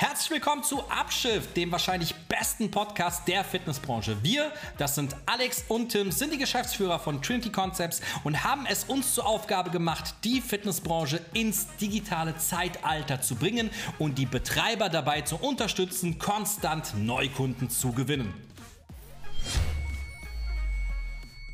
Herzlich willkommen zu Abschiff, dem wahrscheinlich besten Podcast der Fitnessbranche. Wir, das sind Alex und Tim, sind die Geschäftsführer von Trinity Concepts und haben es uns zur Aufgabe gemacht, die Fitnessbranche ins digitale Zeitalter zu bringen und die Betreiber dabei zu unterstützen, konstant Neukunden zu gewinnen.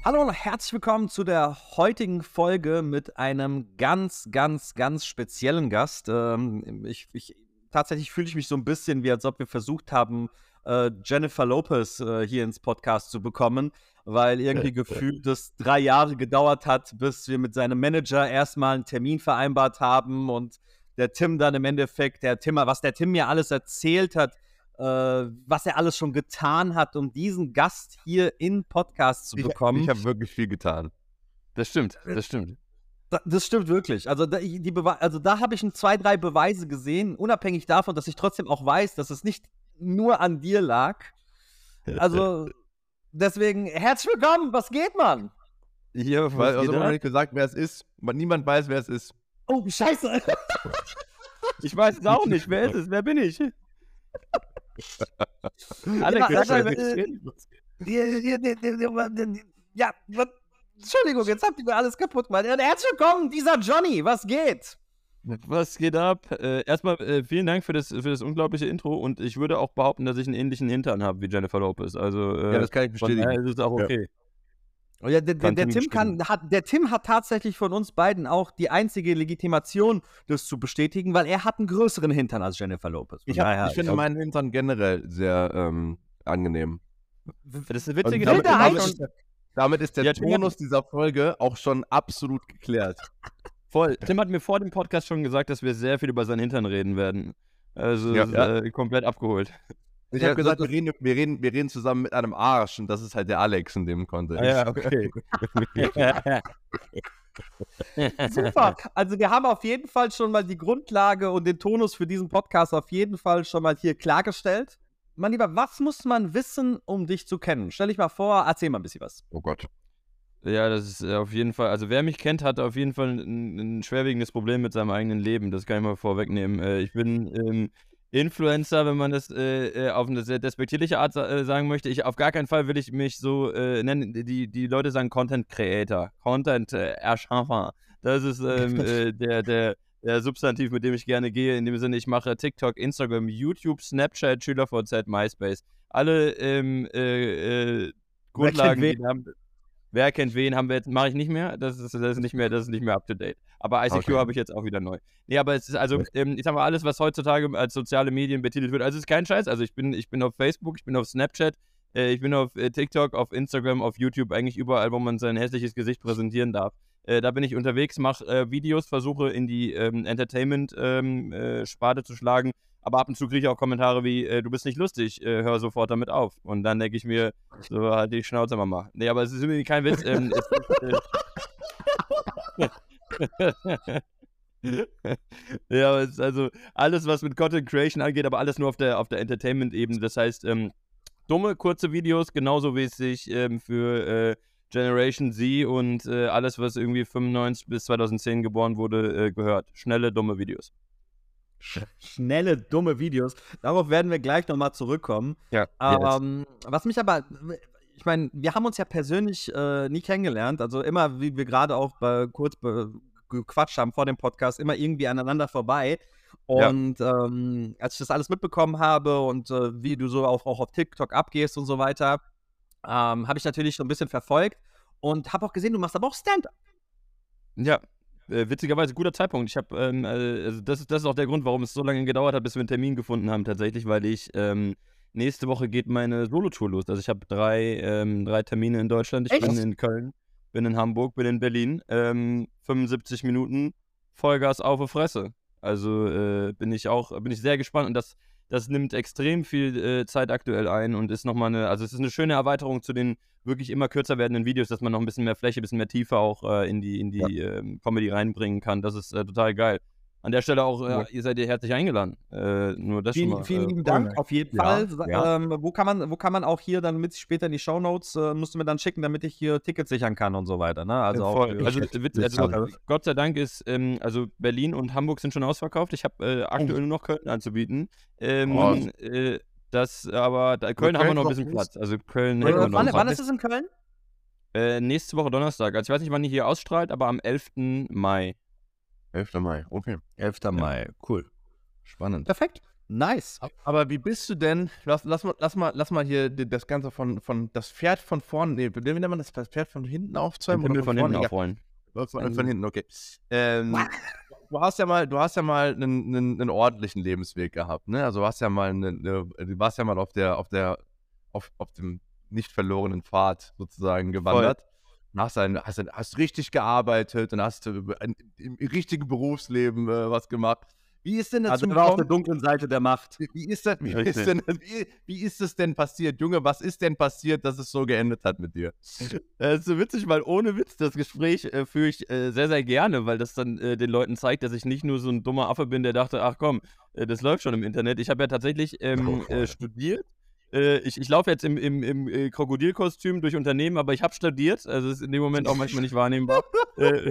Hallo und herzlich willkommen zu der heutigen Folge mit einem ganz, ganz, ganz speziellen Gast. Ähm, ich, ich tatsächlich fühle ich mich so ein bisschen wie, als ob wir versucht haben, äh, Jennifer Lopez äh, hier ins Podcast zu bekommen, weil irgendwie gefühlt es drei Jahre gedauert hat, bis wir mit seinem Manager erstmal einen Termin vereinbart haben und der Tim dann im Endeffekt, der Tim, was der Tim mir alles erzählt hat, äh, was er alles schon getan hat, um diesen Gast hier in Podcast zu bekommen. Ich, ich habe wirklich viel getan. Das stimmt, das stimmt. Das stimmt wirklich. Also da, die also da habe ich ein, zwei, drei Beweise gesehen, unabhängig davon, dass ich trotzdem auch weiß, dass es nicht nur an dir lag. Also deswegen, herzlich willkommen, was geht, man? Hier, weil also noch nicht gesagt, wer es ist. Niemand weiß, wer es ist. Oh, scheiße. ich weiß es auch nicht. Wer ist es? Wer bin ich? Alex, ja, ja, Entschuldigung, jetzt habt ihr mir alles kaputt gemacht. Herzlich willkommen, dieser Johnny. Was geht? Was geht ab? Äh, erstmal äh, vielen Dank für das, für das unglaubliche Intro und ich würde auch behaupten, dass ich einen ähnlichen Hintern habe wie Jennifer Lopez. Also, äh, ja, das kann ich bestätigen. Von ist es auch okay. Ja. Oh ja, der, der, der Tim kann, hat, der Tim hat tatsächlich von uns beiden auch die einzige Legitimation, das zu bestätigen, weil er hat einen größeren Hintern als Jennifer Lopez. Ich, hab, ja, ich finde meinen Hintern generell sehr ähm, angenehm. Das ist eine witzige Geschichte. Damit ist der ja, Tonus dieser Folge auch schon absolut geklärt. Voll. Tim hat mir vor dem Podcast schon gesagt, dass wir sehr viel über seinen Hintern reden werden. Also ja, ja. Äh, komplett abgeholt. Ich habe gesagt, wir reden, wir, reden, wir reden zusammen mit einem Arsch und das ist halt der Alex in dem Kontext. Ah, ja, okay. Super. Also wir haben auf jeden Fall schon mal die Grundlage und den Tonus für diesen Podcast auf jeden Fall schon mal hier klargestellt mein Lieber, was muss man wissen, um dich zu kennen? Stell dich mal vor, erzähl mal ein bisschen was. Oh Gott. Ja, das ist auf jeden Fall, also wer mich kennt, hat auf jeden Fall ein, ein schwerwiegendes Problem mit seinem eigenen Leben. Das kann ich mal vorwegnehmen. Äh, ich bin ähm, Influencer, wenn man das äh, äh auf eine sehr despektierliche Art äh, sagen möchte. Ich, auf gar keinen Fall will ich mich so äh, nennen. Die, die Leute sagen Content Creator, Content äh, Erschaffer. Das ist ähm, der, der, der Substantiv, mit dem ich gerne gehe. In dem Sinne, ich mache TikTok, Instagram, YouTube, Snapchat, SchülerVZ, MySpace. Alle ähm, äh, äh, Grundlagen, wer kennt, wen? Haben, wer kennt wen, haben wir jetzt, mache ich nicht mehr. Das ist, das ist nicht mehr, das ist nicht mehr up to date. Aber ICQ okay. habe ich jetzt auch wieder neu. Nee, aber es ist also, ähm, ich sag mal, alles, was heutzutage als soziale Medien betitelt wird, also es ist kein Scheiß. Also ich bin, ich bin auf Facebook, ich bin auf Snapchat, äh, ich bin auf äh, TikTok, auf Instagram, auf YouTube, eigentlich überall, wo man sein hässliches Gesicht präsentieren darf. Äh, da bin ich unterwegs, mache äh, Videos, versuche in die ähm, Entertainment-Sparte ähm, äh, zu schlagen. Aber ab und zu kriege ich auch Kommentare wie, äh, du bist nicht lustig, hör sofort damit auf. Und dann denke ich mir, so halt die Schnauze mal. Nee, aber es ist irgendwie kein Witz. Ähm, es, ja, also alles, was mit Content Creation angeht, aber alles nur auf der, auf der Entertainment-Ebene. Das heißt, ähm, dumme, kurze Videos, genauso wie es sich ähm, für äh, Generation Z und äh, alles, was irgendwie 95 bis 2010 geboren wurde, äh, gehört. Schnelle, dumme Videos. Schnelle, dumme Videos. Darauf werden wir gleich nochmal zurückkommen. Ja. Ähm, yes. Was mich aber, ich meine, wir haben uns ja persönlich äh, nie kennengelernt. Also immer, wie wir gerade auch bei, kurz be gequatscht haben vor dem Podcast, immer irgendwie aneinander vorbei. Und ja. ähm, als ich das alles mitbekommen habe und äh, wie du so auch, auch auf TikTok abgehst und so weiter, ähm, habe ich natürlich so ein bisschen verfolgt und habe auch gesehen, du machst aber auch Stand-up. Ja, äh, witzigerweise guter Zeitpunkt. Ich habe, ähm, äh, also das, ist, das ist auch der Grund, warum es so lange gedauert hat, bis wir einen Termin gefunden haben, tatsächlich, weil ich ähm, nächste Woche geht meine Solo-Tour los. Also ich habe drei, ähm, drei Termine in Deutschland. Ich Echt? bin in Köln, bin in Hamburg, bin in Berlin. 75 ähm, Minuten Vollgas auf die Fresse. Also äh, bin ich auch, bin ich sehr gespannt und das das nimmt extrem viel äh, Zeit aktuell ein und ist nochmal eine, also es ist eine schöne Erweiterung zu den wirklich immer kürzer werdenden Videos, dass man noch ein bisschen mehr Fläche, ein bisschen mehr Tiefe auch äh, in die, in die ja. ähm, Comedy reinbringen kann. Das ist äh, total geil. An der Stelle auch, äh, ihr seid ihr herzlich eingeladen. Äh, nur das vielen, schon mal. vielen äh, lieben Dank, auf jeden Ja, Fall. ja. Ähm, wo, kann man, wo kann man auch hier dann mit später in die Shownotes, äh, musst du mir dann schicken, damit ich hier Tickets sichern kann und so weiter. Ne? Also Ja, auch Also, Witz, also Gott sei Dank ist, ähm, also Berlin und Hamburg sind schon ausverkauft. Ich habe äh, aktuell nur noch Köln anzubieten. Ähm, Oh. äh, das, aber da, Köln haben wir Köln noch ein bisschen. Platz. Also Köln Äh, hätten wir noch wann, wann ist es in Köln? Äh, nächste Woche Donnerstag. Also ich weiß nicht, wann die hier ausstrahlt, aber am 11. Mai. 11. Mai, okay. 11. Mai. Cool. Spannend. Perfekt. Nice. Aber wie bist du denn? Lass, lass, mal, lass, mal, lass mal hier das Ganze von, von das Pferd von vorne. Nee, wie nennt man das? Das Pferd von hinten aufzäumen? Den Pimmel von hinten? Ja, aufrollen. Von, von hinten, okay. Ähm, du hast ja mal, du hast ja mal einen, einen, einen ordentlichen Lebensweg gehabt, ne? Also du hast ja mal eine, eine, du warst ja mal auf der, auf der, auf, auf dem nicht verlorenen Pfad sozusagen gewandert. Und Hast, ein, hast, ein, hast richtig gearbeitet und hast äh, ein, im richtigen Berufsleben äh, was gemacht. Wie ist denn dazu Also immer auf der gekommen? dunklen Seite der Macht. Wie- ist, das, wie, Richtig. ist denn, wie, wie ist es denn passiert? Junge, was ist denn passiert, dass es so geendet hat mit dir? Das ist so witzig, weil ohne Witz, das Gespräch äh, führe ich äh, sehr, sehr gerne, weil das dann äh, den Leuten zeigt, dass ich nicht nur so ein dummer Affe bin, der dachte, ach komm, äh, das läuft schon im Internet. Ich habe ja tatsächlich ähm, Oh, äh, studiert. Äh, ich ich laufe jetzt im, im, im äh, Krokodilkostüm durch Unternehmen, aber ich habe studiert. Also es ist in dem Moment auch manchmal nicht wahrnehmbar. äh,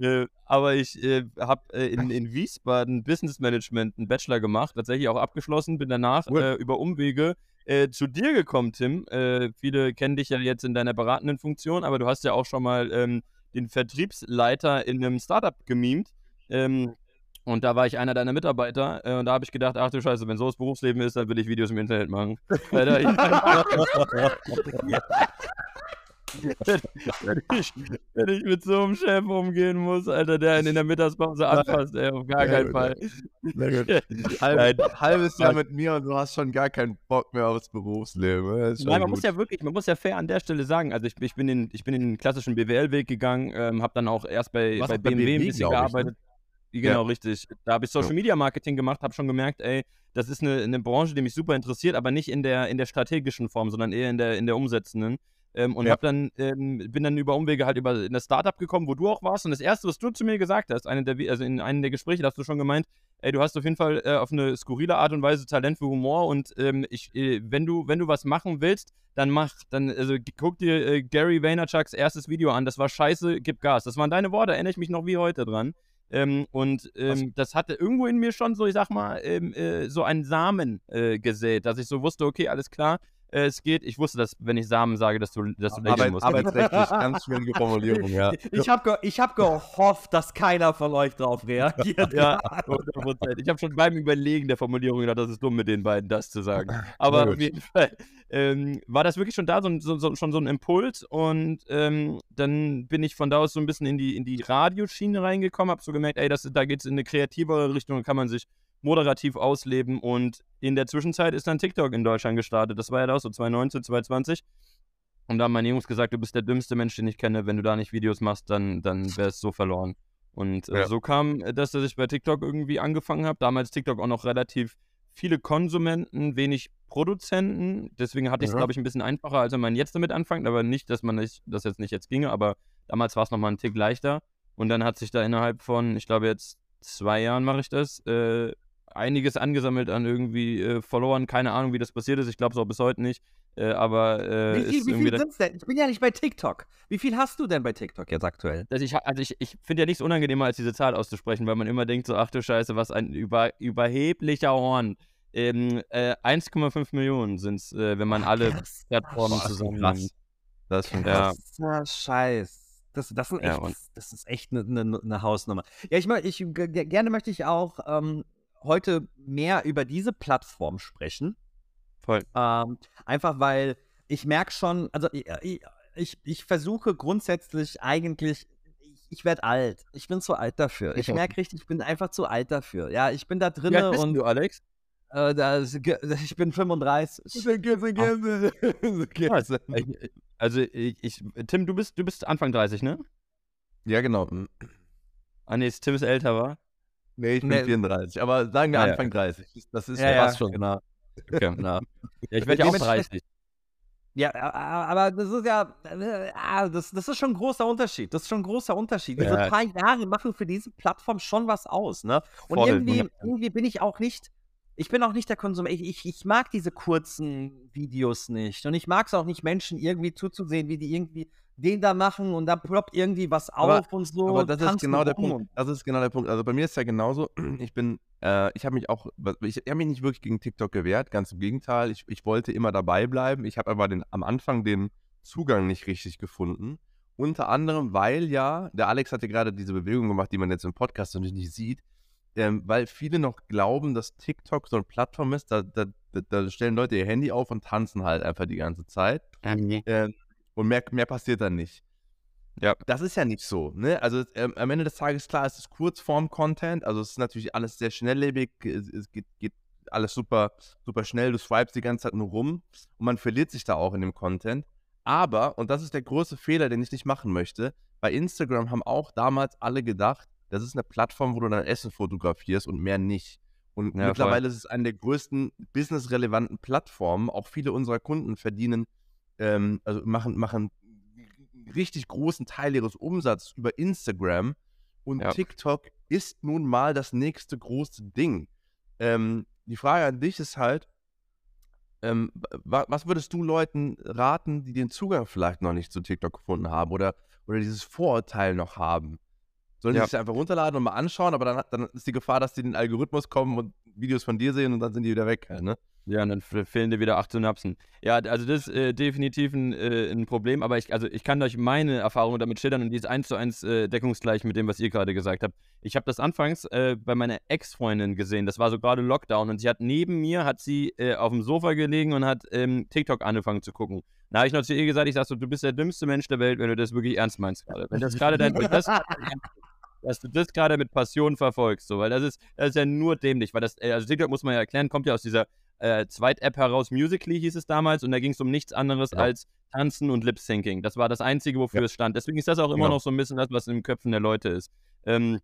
äh, aber ich äh, habe äh, in, in Wiesbaden Business Management einen Bachelor gemacht, tatsächlich auch abgeschlossen, bin danach über Umwege zu dir gekommen, Tim. Viele kennen dich ja jetzt in deiner beratenden Funktion, aber du hast ja auch schon mal ähm, den Vertriebsleiter in einem Startup gemimt. Ähm, und da war ich einer deiner Mitarbeiter äh, und da habe ich gedacht, ach du Scheiße, wenn so das Berufsleben ist, dann will ich Videos im Internet machen. Alter, ich, wenn, ich, wenn ich mit so einem Chef umgehen muss, Alter, der einen in der Mittagspause anfasst, ey, auf gar keinen Fall. Halb, halbes Jahr mit mir und du hast schon gar keinen Bock mehr aufs Berufsleben. Schon Nein, man gut. muss ja wirklich, man muss ja fair an der Stelle sagen, also ich, ich, bin, den, ich bin den klassischen BWL-Weg gegangen, ähm, habe dann auch erst bei, warst bei BMW ein BMW, bisschen glaub ich, ne? Genau, richtig. Da habe ich Social Ja. Media Marketing gemacht, habe schon gemerkt, ey, das ist eine, eine Branche, die mich super interessiert, aber nicht in der, in der strategischen Form, sondern eher in der, in der umsetzenden. Ähm, und Ja. hab dann, ähm, bin dann über Umwege halt über in das Startup gekommen, wo du auch warst. Und das Erste, was du zu mir gesagt hast, eine der, also in einem der Gespräche, da hast du schon gemeint, ey, du hast auf jeden Fall äh, auf eine skurrile Art und Weise Talent für Humor und ähm, ich, äh, wenn du, wenn du was machen willst, dann mach, dann, also guck dir äh, Gary Vaynerchuks erstes Video an, das war scheiße, gib Gas. Das waren deine Worte, erinnere ich mich noch wie heute dran. Ähm, und ähm, das hatte irgendwo in mir schon so, ich sag mal, ähm, äh, so einen Samen äh, gesät, dass ich so wusste, okay, alles klar, äh, es geht. Ich wusste, dass, wenn ich Samen sage, dass du, dass du lächeln Arbeit, musst. arbeitsrechtlich ganz schwierige Formulierung, ja. Ich habe ge ich hab gehofft, dass keiner von euch drauf reagiert. Ja, 100%. Ich habe schon beim Überlegen der Formulierung gedacht, das ist dumm, mit den beiden das zu sagen. Aber auf jeden Fall ähm, war das wirklich schon da, so, so, so, schon so ein Impuls. Und ähm, dann bin ich von da aus so ein bisschen in die, in die Radioschiene reingekommen, habe so gemerkt, ey, das, da geht es in eine kreativere Richtung, da kann man sich moderativ ausleben. Und in der Zwischenzeit ist dann TikTok in Deutschland gestartet. Das war ja da auch so 2019, 2020. Und da haben meine Jungs gesagt, du bist der dümmste Mensch, den ich kenne. Wenn du da nicht Videos machst, dann, dann wär's so verloren. Und äh, Ja. so kam äh, das, dass ich bei TikTok irgendwie angefangen habe. Damals TikTok auch noch relativ viele Konsumenten, wenig Produzenten. Deswegen hatte ich es, Mhm. glaube ich, ein bisschen einfacher, als wenn man jetzt damit anfängt. Aber nicht, dass man nicht, das jetzt nicht jetzt ginge, aber damals war es nochmal ein Tick leichter. Und dann hat sich da innerhalb von, ich glaube, jetzt zwei Jahren mache ich das, äh, einiges angesammelt an irgendwie äh, Followern. Keine Ahnung, wie das passiert ist. Ich glaube es auch bis heute nicht. Äh, aber äh, Wie ist viel, wie irgendwie viel sind's denn? Ich bin ja nicht bei TikTok. Wie viel hast du denn bei TikTok jetzt aktuell? also ich, also ich, ich finde ja nichts unangenehmer, als diese Zahl auszusprechen, weil man immer denkt, so, ach du Scheiße, was ein über, überheblicher Horn. Ähm, äh, 1,5 Millionen sind es, äh, wenn man alle Krass. Plattformen Boah, das ist zusammen krass. Das ist schon Ja. krass. Krasser Scheiß. Das, das, sind Ja, echt, und- das ist echt eine ne, ne Hausnummer. Ja, ich, ich gerne möchte ich auch ähm, heute mehr über diese Plattform sprechen. Voll. Ähm, einfach weil ich merke schon, also ich, ich, ich versuche grundsätzlich eigentlich, ich, ich werde alt. Ich bin zu alt dafür. Ich merke richtig, ich bin einfach zu alt dafür. Ja, ich bin da drinne bist und du, Alex? äh, da, ist ge- ich bin 35. Ich, also ich, ich, Tim, du bist, du bist Anfang 30, ne? Ja, genau. Ah nee, Tim ist älter, war? Nee, ich bin Nee. 34. Aber sagen wir Ah, ja. Anfang 30. Das ist Ja, ja, fast schon. genau. Okay. genau. Ja, ich werde ja auch Dementsprechend- 30. Ja, aber das ist ja, äh, ah, das, das ist schon ein großer Unterschied. Das ist schon ein großer Unterschied. Diese Ja. paar Jahre machen für diese Plattform schon was aus, ne? Und Voll, irgendwie, 100%. irgendwie bin ich auch nicht, ich bin auch nicht der Konsument. Ich, ich, ich mag diese kurzen Videos nicht. Und ich mag es auch nicht, Menschen irgendwie zuzusehen, wie die irgendwie den da machen und dann ploppt irgendwie was Aber- auf und so. Aber und das ist genau der rum Punkt. Das ist genau der Punkt. Also bei mir ist ja genauso. Ich bin, äh, ich habe mich auch, ich habe mich nicht wirklich gegen TikTok gewehrt. Ganz im Gegenteil. Ich, ich wollte immer dabei bleiben. Ich habe aber den, am Anfang den Zugang nicht richtig gefunden. Unter anderem, weil ja, der Alex hatte gerade diese Bewegung gemacht, die man jetzt im Podcast natürlich nicht sieht, ähm, weil viele noch glauben, dass TikTok so eine Plattform ist, da, da, da, da stellen Leute ihr Handy auf und tanzen halt einfach die ganze Zeit. Ähm, und mehr, mehr passiert dann nicht. Ja. Das ist ja nicht so, ne? Also ähm, am Ende des Tages, klar, es ist Kurzform-Content, also es ist natürlich alles sehr schnelllebig, es, es geht, geht alles super, super schnell, du swipes die ganze Zeit nur rum und man verliert sich da auch in dem Content. Aber, und das ist der große Fehler, den ich nicht machen möchte, bei Instagram haben auch damals alle gedacht, das ist eine Plattform, wo du dein Essen fotografierst und mehr nicht. Und Ja, voll. mittlerweile ist es eine der größten businessrelevanten Plattformen. Auch viele unserer Kunden verdienen, ähm, also machen, machen einen richtig großen Teil ihres Umsatzes über Instagram. Und Ja. TikTok ist nun mal das nächste große Ding. Ähm, die Frage an dich ist halt, ähm, wa was würdest du Leuten raten, die den Zugang vielleicht noch nicht zu TikTok gefunden haben oder, oder dieses Vorurteil noch haben? Sollen die Ja. sich einfach runterladen und mal anschauen, aber dann, dann ist die Gefahr, dass die in den Algorithmus kommen und Videos von dir sehen und dann sind die wieder weg, halt, ne? Ja, und dann fe- fehlen dir wieder acht Synapsen. Ja, also das ist äh, definitiv ein, äh, ein Problem, aber ich, also ich kann euch meine Erfahrung damit schildern und die ist eins zu eins äh, deckungsgleich mit dem, was ihr gerade gesagt habt. Ich habe das anfangs äh, bei meiner Ex-Freundin gesehen, das war so gerade Lockdown und sie hat neben mir, hat sie äh, auf dem Sofa gelegen und hat ähm, TikTok angefangen zu gucken. Da habe ich noch zu ihr gesagt, ich sag so, du bist der dümmste Mensch der Welt, wenn du das wirklich ernst meinst gerade. Wenn das gerade dein, das, dass du das gerade mit Passion verfolgst, so, weil das ist, das ist ja nur dämlich, weil das, äh, also TikTok muss man ja erklären, kommt ja aus dieser äh, Zweit-App heraus, Musically hieß es damals, und da ging es um nichts anderes Ja. als Tanzen und Lip-Syncing. Das war das Einzige, wofür Ja. es stand. Deswegen ist das auch immer Genau. noch so ein bisschen das, was in den Köpfen der Leute ist. Ähm,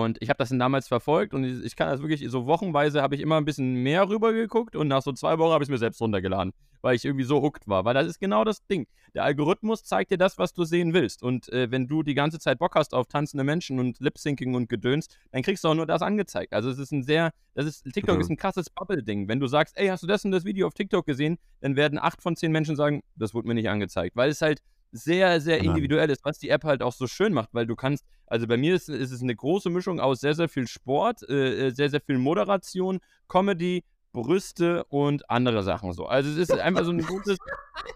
und ich habe das dann damals verfolgt und ich kann das wirklich, so wochenweise habe ich immer ein bisschen mehr rübergeguckt und nach so zwei Wochen habe ich es mir selbst runtergeladen, weil ich irgendwie so hooked war. Weil das ist genau das Ding. Der Algorithmus zeigt dir das, was du sehen willst. Und äh, wenn du die ganze Zeit Bock hast auf tanzende Menschen und Lip-Syncing und Gedöns, dann kriegst du auch nur das angezeigt. Also es ist ein sehr, das ist, TikTok Mhm. ist ein krasses Bubble-Ding. Wenn du sagst, ey, hast du das und das Video auf TikTok gesehen, dann werden acht von zehn Menschen sagen, das wurde mir nicht angezeigt. Weil es halt sehr, sehr Genau. individuell ist, was die App halt auch so schön macht, weil du kannst, also bei mir ist, ist es eine große Mischung aus sehr, sehr viel Sport, äh, äh, sehr, sehr viel Moderation, Comedy, Brüste und andere Sachen so. Also es ist einfach so ein buntes,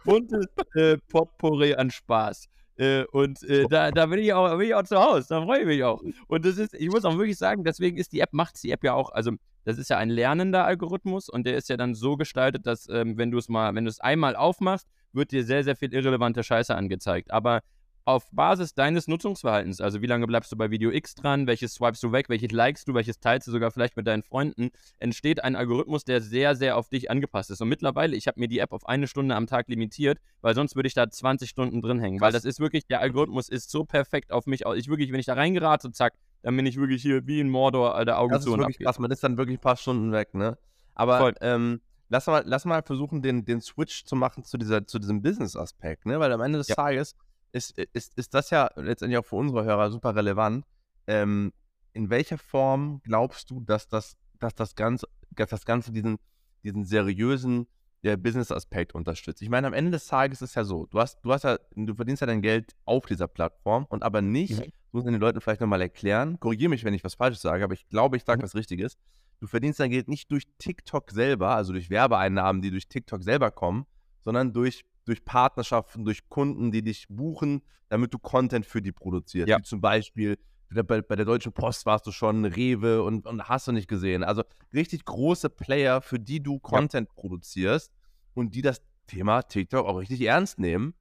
buntes äh, Potpourri an Spaß. Äh, und äh, da, da bin ich auch, bin ich auch zu Hause, da freue ich mich auch. Und das ist, ich muss auch wirklich sagen, deswegen ist die App, macht die App ja auch, also das ist ja ein lernender Algorithmus und der ist ja dann so gestaltet, dass ähm, wenn du es mal, wenn du es einmal aufmachst, wird dir sehr, sehr viel irrelevante Scheiße angezeigt. Aber auf Basis deines Nutzungsverhaltens, also wie lange bleibst du bei Video X dran, welches swipest du weg, welches likest du, welches teilst du sogar vielleicht mit deinen Freunden, entsteht ein Algorithmus, der sehr, sehr auf dich angepasst ist. Und mittlerweile, ich habe mir die App auf eine Stunde am Tag limitiert, weil sonst würde ich da 20 Stunden drin hängen. Weil das ist wirklich, der Algorithmus ist so perfekt auf mich. aus. Ich wirklich, wenn ich da reingerate, zack, dann bin ich wirklich hier wie in Mordor, Alter, Augen Das ist zu und wirklich abgeht. krass, man ist dann wirklich ein paar Stunden weg, ne? Aber Voll. ähm, lass, mal, lass mal versuchen, den, den Switch zu machen zu, dieser, zu diesem Business-Aspekt, ne? Weil am Ende des Ja. Tages ist, ist, ist das ja letztendlich auch für unsere Hörer super relevant. Ähm, in welcher Form glaubst du, dass das, dass das Ganze, dass das Ganze diesen, diesen seriösen Business-Aspekt unterstützt? Ich meine, am Ende des Tages ist es ja so, du hast, du hast ja, du verdienst ja dein Geld auf dieser Plattform und aber nicht, Mhm. das muss man den Leuten vielleicht nochmal erklären, korrigiere mich, wenn ich was Falsches sage, aber ich glaube, ich sage Mhm. was Richtiges. Du verdienst dein Geld nicht durch TikTok selber, also durch Werbeeinnahmen, die durch TikTok selber kommen, sondern durch, durch Partnerschaften, durch Kunden, die dich buchen, damit du Content für die produzierst. Ja. Wie zum Beispiel bei, bei der Deutschen Post warst du schon, Rewe und, und hast du nicht gesehen. Also richtig große Player, für die du Content produzierst und die das Thema TikTok auch richtig ernst nehmen.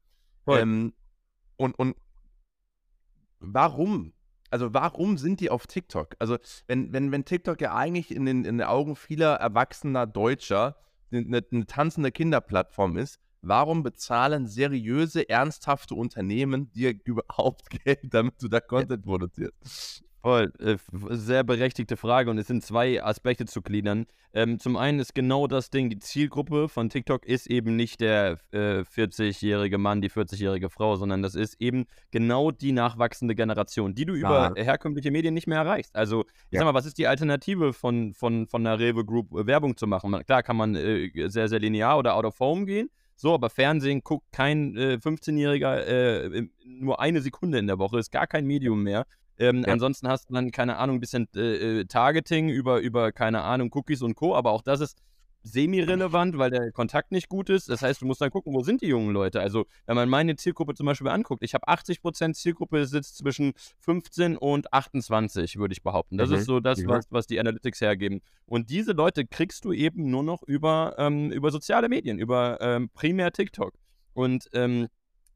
Ähm, und, und warum? Also warum sind die auf TikTok? Also wenn, wenn, wenn TikTok ja eigentlich in den, in den Augen vieler erwachsener Deutscher eine, eine tanzende Kinderplattform ist, warum bezahlen seriöse, ernsthafte Unternehmen dir überhaupt Geld, damit du da Content produzierst? Voll, äh, sehr berechtigte Frage und es sind zwei Aspekte zu gliedern. Ähm, zum einen ist genau das Ding, die Zielgruppe von TikTok ist eben nicht der äh, 40-jährige Mann, die 40-jährige Frau, sondern das ist eben genau die nachwachsende Generation, die du über herkömmliche Medien nicht mehr erreichst. Also, ich Ja. sag mal, was ist die Alternative von, von, von einer Rewe Group äh, Werbung zu machen? Man, klar kann man äh, sehr, sehr linear oder out of home gehen, so, aber Fernsehen guckt kein äh, 15-Jähriger äh, nur eine Sekunde in der Woche, ist gar kein Medium mehr. Ähm, Ja. Ansonsten hast du dann, keine Ahnung, ein bisschen äh, äh, Targeting über, über, keine Ahnung, Cookies und Co., aber auch das ist semi-relevant, weil der Kontakt nicht gut ist. Das heißt, du musst dann gucken, wo sind die jungen Leute? Also, wenn man meine Zielgruppe zum Beispiel anguckt, ich habe 80% Zielgruppe sitzt zwischen 15 und 28, würde ich behaupten. Das Mhm, ist so das, mhm. was, was die Analytics hergeben. Und diese Leute kriegst du eben nur noch über, ähm, über soziale Medien, über ähm, primär TikTok. Und ähm,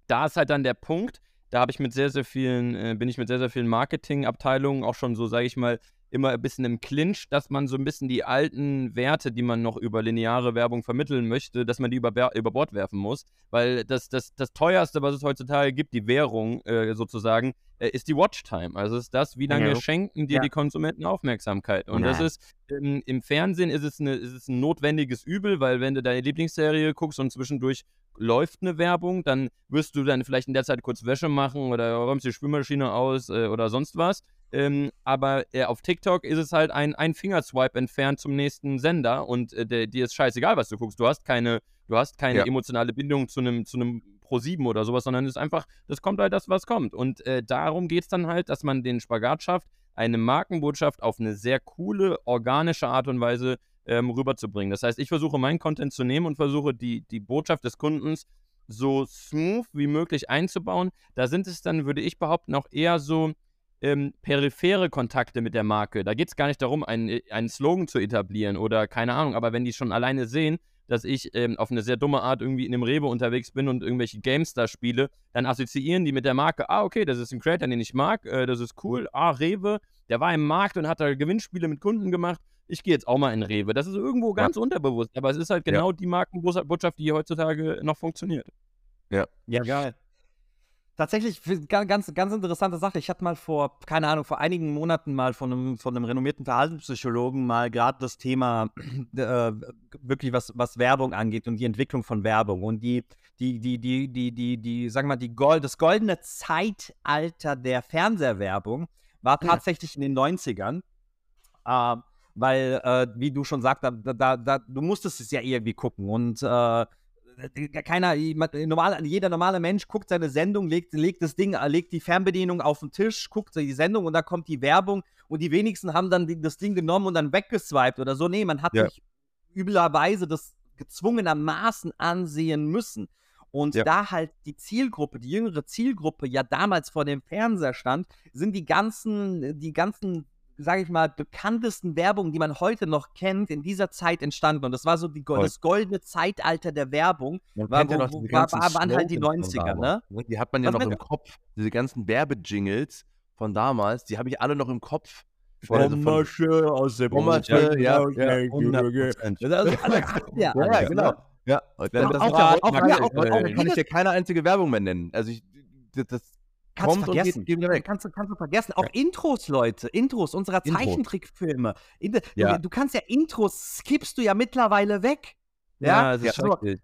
da ist halt dann der Punkt, da habe ich mit sehr, sehr vielen, äh, bin ich mit sehr, sehr vielen Marketingabteilungen auch schon so, sage ich mal, immer ein bisschen im Clinch, dass man so ein bisschen die alten Werte, die man noch über lineare Werbung vermitteln möchte, dass man die über, Ber- über Bord werfen muss. Weil das, das, das teuerste, was es heutzutage gibt, die Währung äh, sozusagen, ist die Watchtime. Also ist das, wie lange Ja. schenken dir Ja. die Konsumenten Aufmerksamkeit. Und das Ja. ist ähm, im Fernsehen ist es, eine, ist es ein notwendiges Übel, weil wenn du deine Lieblingsserie guckst und zwischendurch läuft eine Werbung, dann wirst du dann vielleicht in der Zeit kurz Wäsche machen oder räumst die Spülmaschine aus äh, oder sonst was. Ähm, aber äh, auf TikTok ist es halt ein, ein Fingerswipe entfernt zum nächsten Sender und äh, der, dir ist scheißegal, was du guckst. Du hast keine, du hast keine emotionale Bindung zu einem zu einem Pro7 oder sowas, sondern es ist einfach, das kommt halt das, was kommt. Und äh, darum geht es dann halt, dass man den Spagat schafft, eine Markenbotschaft auf eine sehr coole, organische Art und Weise ähm, rüberzubringen. Das heißt, ich versuche meinen Content zu nehmen und versuche die, die Botschaft des Kundens so smooth wie möglich einzubauen. Da sind es dann, würde ich behaupten, auch eher so ähm, periphere Kontakte mit der Marke. Da geht es gar nicht darum, einen, einen Slogan zu etablieren oder keine Ahnung, aber wenn die schon alleine sehen, dass ich ähm, auf eine sehr dumme Art irgendwie in einem Rewe unterwegs bin und irgendwelche Games da spiele, dann assoziieren die mit der Marke, ah, okay, das ist ein Creator, den ich mag, äh, das ist cool, ah, Rewe, der war im Markt und hat da Gewinnspiele mit Kunden gemacht, ich gehe jetzt auch mal in Rewe. Das ist irgendwo ganz unterbewusst, aber es ist halt Ja. genau die Markenbotschaft, die heutzutage noch funktioniert. Ja, geil. Tatsächlich, ganz, ganz interessante Sache. Ich hatte mal vor, keine Ahnung, vor einigen Monaten mal von einem, von einem renommierten Verhaltenspsychologen mal gerade das Thema äh, wirklich was, was Werbung angeht und die Entwicklung von Werbung und die, die, die, die, die, die, die, sagen wir mal, die Gold, das goldene Zeitalter der Fernsehwerbung war tatsächlich in den 90ern. Äh, weil, äh, wie du schon sagst, da, da, da, du musstest es ja irgendwie gucken und äh, keiner, jemand- normal, jeder normale Mensch guckt seine Sendung, legt, legt das Ding, äh, legt die Fernbedienung auf den Tisch, guckt die Sendung und dann kommt die Werbung und die wenigsten haben dann das Ding genommen und dann weggeswiped oder so. Nee, man hat Ja. sich üblerweise das gezwungenermaßen ansehen müssen. Und Ja. da halt die Zielgruppe, die jüngere Zielgruppe ja damals vor dem Fernseher stand, sind die ganzen, die ganzen, sage ich mal, bekanntesten Werbungen, die man heute noch kennt, in dieser Zeit entstanden. Und das war so die, das goldene Zeitalter der Werbung. Man War- kennt ja wo- wo- war- war- waren halt die Slogans von 90er, ne? damals, Die hat man ja Was noch im Kopf. Diese ganzen Werbejingles von damals, die habe ich alle noch im Kopf. Also von- aus dem Pommersche, ja, Ozean, ja, ja, 100%. Das ist alles 80er, Ja, genau. ne? Ja, und Aber das auch- heute auch- kann, ich- auch- heute auch kann ich dir keine einzige Werbung mehr nennen. Also ich, das Kannst kommt du und geht, wieder weg. Kannst, du- kannst du vergessen. Auch Intros, Leute. Intros unserer Intro. Zeichentrickfilme. In, Ja. du, du kannst ja Intros, skippst du ja mittlerweile weg. Ja, Ja, es ist schrecklich.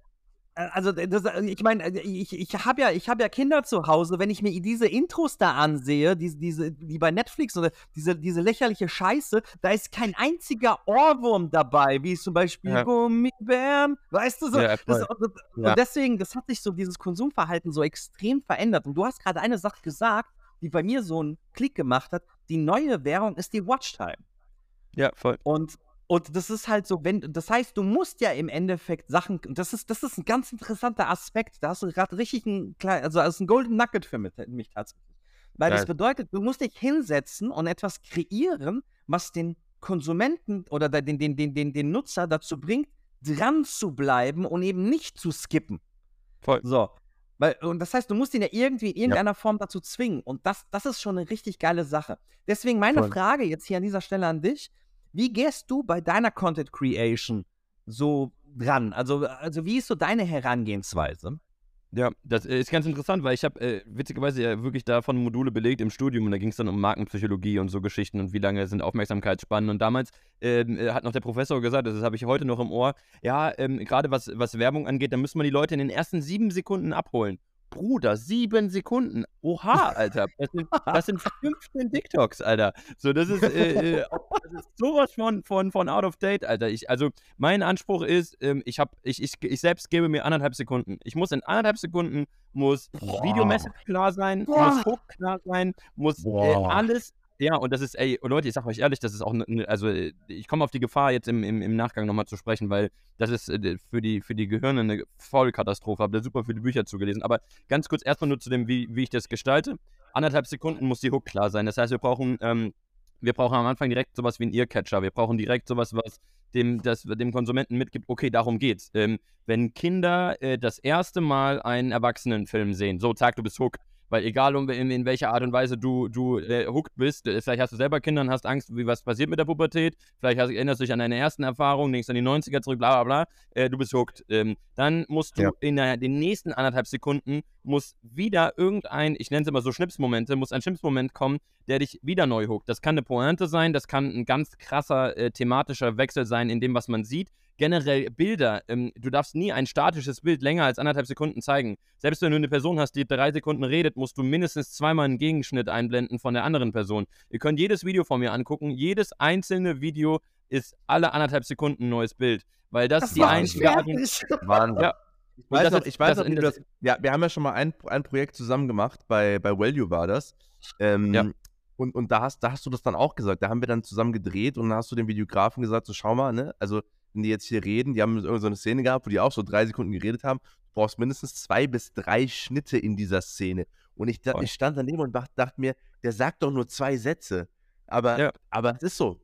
Äh, Also, das, ich meine, ich, ich habe ja, ich hab ja Kinder zu Hause, wenn ich mir diese Intros da ansehe, diese, diese, die bei Netflix oder diese, diese lächerliche Scheiße, da ist kein einziger Ohrwurm dabei, wie zum Beispiel Ja. Gummibären, weißt du so. Ja, das, und, Ja. und deswegen, das hat sich so, dieses Konsumverhalten so extrem verändert. Und du hast gerade eine Sache gesagt, die bei mir so einen Klick gemacht hat. Die neue Währung ist die Watchtime. Ja, voll. Und, und das ist halt so, wenn, das heißt, du musst ja im Endeffekt Sachen, das ist, das ist ein ganz interessanter Aspekt. Da hast du gerade richtig ein klein, also das ist ein Golden Nugget für mich, mich tatsächlich. Weil das Geil. bedeutet, du musst dich hinsetzen und etwas kreieren, was den Konsumenten oder den, den, den, den, den Nutzer dazu bringt, dran zu bleiben und eben nicht zu skippen. Voll. So. Weil, und das heißt, du musst ihn ja irgendwie in irgendeiner Form dazu zwingen. Und das, das ist schon eine richtig geile Sache. Deswegen meine Voll. Frage jetzt hier an dieser Stelle an dich. Wie gehst du bei deiner Content Creation so dran? Also, also wie ist so deine Herangehensweise? Ja, das äh, ist ganz interessant, weil ich habe äh, witzigerweise ja wirklich davon Module belegt im Studium und da ging es dann um Markenpsychologie und so Geschichten und wie lange sind Aufmerksamkeitsspannen. Und damals ähm, äh, hat noch der Professor gesagt, das habe ich heute noch im Ohr, ja, ähm, gerade was, was Werbung angeht, da müssen wir die Leute in den ersten sieben Sekunden abholen. Bruder, sieben Sekunden. Oha, Alter. Das sind, das sind 15 TikToks, Alter. So, das ist, äh, äh das ist sowas von, von, von out of date, Alter. Ich, also, mein Anspruch ist, ähm, ich, hab, ich, ich, ich selbst gebe mir anderthalb Sekunden. Ich muss in anderthalb Sekunden, muss Video-Message klar sein, Boah. muss Hook klar sein, muss äh, alles ja, und das ist, ey, Leute, ich sag euch ehrlich, das ist auch, ne, also ich komme auf die Gefahr, jetzt im, im, im Nachgang nochmal zu sprechen, weil das ist äh, für, die, für die Gehirne eine Vollkatastrophe. Habe da super viele Bücher zugelesen. Aber ganz kurz erstmal nur zu dem, wie, wie ich das gestalte. Anderthalb Sekunden muss die Hook klar sein. Das heißt, wir brauchen, ähm, wir brauchen am Anfang direkt sowas wie ein Earcatcher. Wir brauchen direkt sowas, was dem, das, dem Konsumenten mitgibt, okay, darum geht's. Ähm, wenn Kinder äh, das erste Mal einen Erwachsenenfilm sehen, so, zack, du bist Hook weil egal um, in, in welcher Art und Weise du, du äh, hooked bist, äh, vielleicht hast du selber Kinder und hast Angst, wie was passiert mit der Pubertät, vielleicht hast, erinnerst du dich an deine ersten Erfahrungen, denkst an die 90er zurück, bla bla bla, äh, du bist hooked. Ähm, dann musst du ja. in der, den nächsten anderthalb Sekunden muss wieder irgendein, ich nenne es immer so Schnipsmomente, muss ein Schnipsmoment kommen, der dich wieder neu hookt. Das kann eine Pointe sein, das kann ein ganz krasser äh, thematischer Wechsel sein in dem, was man sieht generell Bilder. Ähm, du darfst nie ein statisches Bild länger als anderthalb Sekunden zeigen. Selbst wenn du eine Person hast, die drei Sekunden redet, musst du mindestens zweimal einen Gegenschnitt einblenden von der anderen Person. Ihr könnt jedes Video von mir angucken. Jedes einzelne Video ist alle anderthalb Sekunden ein neues Bild. Weil das, das die einzige Art. Wahnsinn. Ja. Ich weiß noch, ich weiß noch, wie das, ja, wir haben ja schon mal ein, ein Projekt zusammen gemacht, bei, bei Value war das. Ähm, ja. Und, und da, hast, da hast du das dann auch gesagt. Da haben wir dann zusammen gedreht und dann hast du dem Videografen gesagt: So, schau mal, ne? Also, wenn die jetzt hier reden, die haben so eine Szene gehabt, wo die auch so drei Sekunden geredet haben. Du brauchst mindestens zwei bis drei Schnitte in dieser Szene. Und ich, ich stand daneben und dachte, dachte, mir, der sagt doch nur zwei Sätze. Aber, ja. aber es ist so.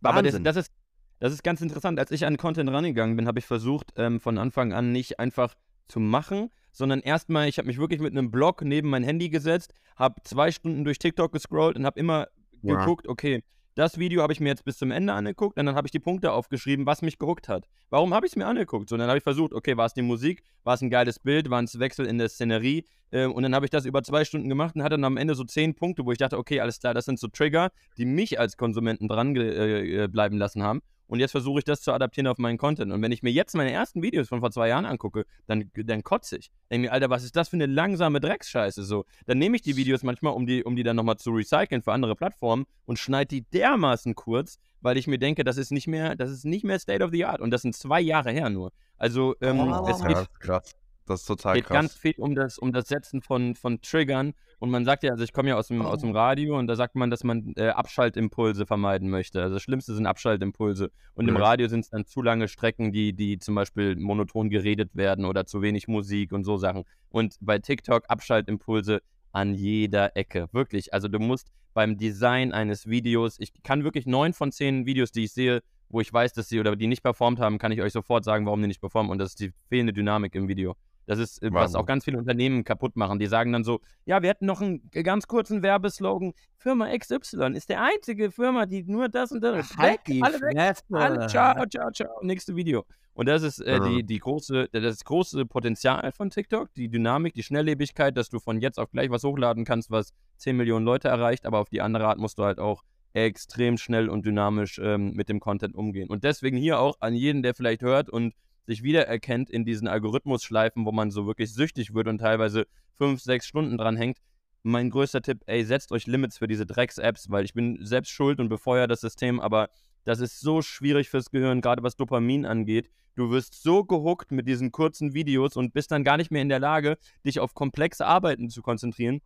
Wahnsinn. Aber das, das, ist, das ist ganz interessant. Als ich an Content rangegangen bin, habe ich versucht, ähm, von Anfang an nicht einfach zu machen, sondern erstmal, ich habe mich wirklich mit einem Blog neben mein Handy gesetzt, habe zwei Stunden durch TikTok gescrollt und habe immer ja. geguckt, okay, das Video habe ich mir jetzt bis zum Ende angeguckt und dann habe ich die Punkte aufgeschrieben, was mich gehuckt hat. Warum habe ich es mir angeguckt? So, und dann habe ich versucht, okay, war es die Musik, war es ein geiles Bild, war es Wechsel in der Szenerie äh, und dann habe ich das über zwei Stunden gemacht und hatte dann am Ende so zehn Punkte, wo ich dachte, okay, alles klar, das sind so Trigger, die mich als Konsumenten dran äh, äh, bleiben lassen haben. Und jetzt versuche ich das zu adaptieren auf meinen Content. Und wenn ich mir jetzt meine ersten Videos von vor zwei Jahren angucke, dann, dann kotze ich. Denke mir, Alter, was ist das für eine langsame Drecksscheiße? So, dann nehme ich die Videos manchmal, um die, um die dann nochmal zu recyceln für andere Plattformen und schneide die dermaßen kurz, weil ich mir denke, das ist nicht mehr, das ist nicht mehr State of the Art. Und das sind zwei Jahre her nur. Also, ähm, oh, es geht, krass. Das ist total geht krass. ganz viel um das, um das Setzen von, von Triggern. Und man sagt ja, also ich komme ja aus dem, oh. aus dem Radio und da sagt man, dass man äh, Abschaltimpulse vermeiden möchte. Also das Schlimmste sind Abschaltimpulse. Und ja. im Radio sind es dann zu lange Strecken, die, die zum Beispiel monoton geredet werden oder zu wenig Musik und so Sachen. Und bei TikTok Abschaltimpulse an jeder Ecke. Wirklich. Also du musst beim Design eines Videos, ich kann wirklich neun von zehn Videos, die ich sehe, wo ich weiß, dass sie oder die nicht performt haben, kann ich euch sofort sagen, warum die nicht performen. Und das ist die fehlende Dynamik im Video. Das ist, Wahnsinn. Äh, was auch ganz viele Unternehmen kaputt machen. Die sagen dann so, ja, wir hätten noch einen ganz kurzen Werbeslogan. Firma XY ist der einzige Firma, die nur das und das. Halt weg, alle weg, alle, ciao, ciao, ciao. Nächste Video. Und das ist äh, die, die große, das große Potenzial von TikTok, die Dynamik, die Schnelllebigkeit, dass du von jetzt auf gleich was hochladen kannst, was 10 Millionen Leute erreicht, aber auf die andere Art musst du halt auch extrem schnell und dynamisch ähm, mit dem Content umgehen. Und deswegen hier auch an jeden, der vielleicht hört und sich wiedererkennt in diesen Algorithmusschleifen, wo man so wirklich süchtig wird und teilweise fünf, sechs Stunden dran hängt. Mein größter Tipp, ey, setzt euch Limits für diese Drecks-Apps, weil ich bin selbst schuld und befeuere das System, aber das ist so schwierig fürs Gehirn, gerade was Dopamin angeht. Du wirst so gehuckt mit diesen kurzen Videos und bist dann gar nicht mehr in der Lage, dich auf komplexe Arbeiten zu konzentrieren,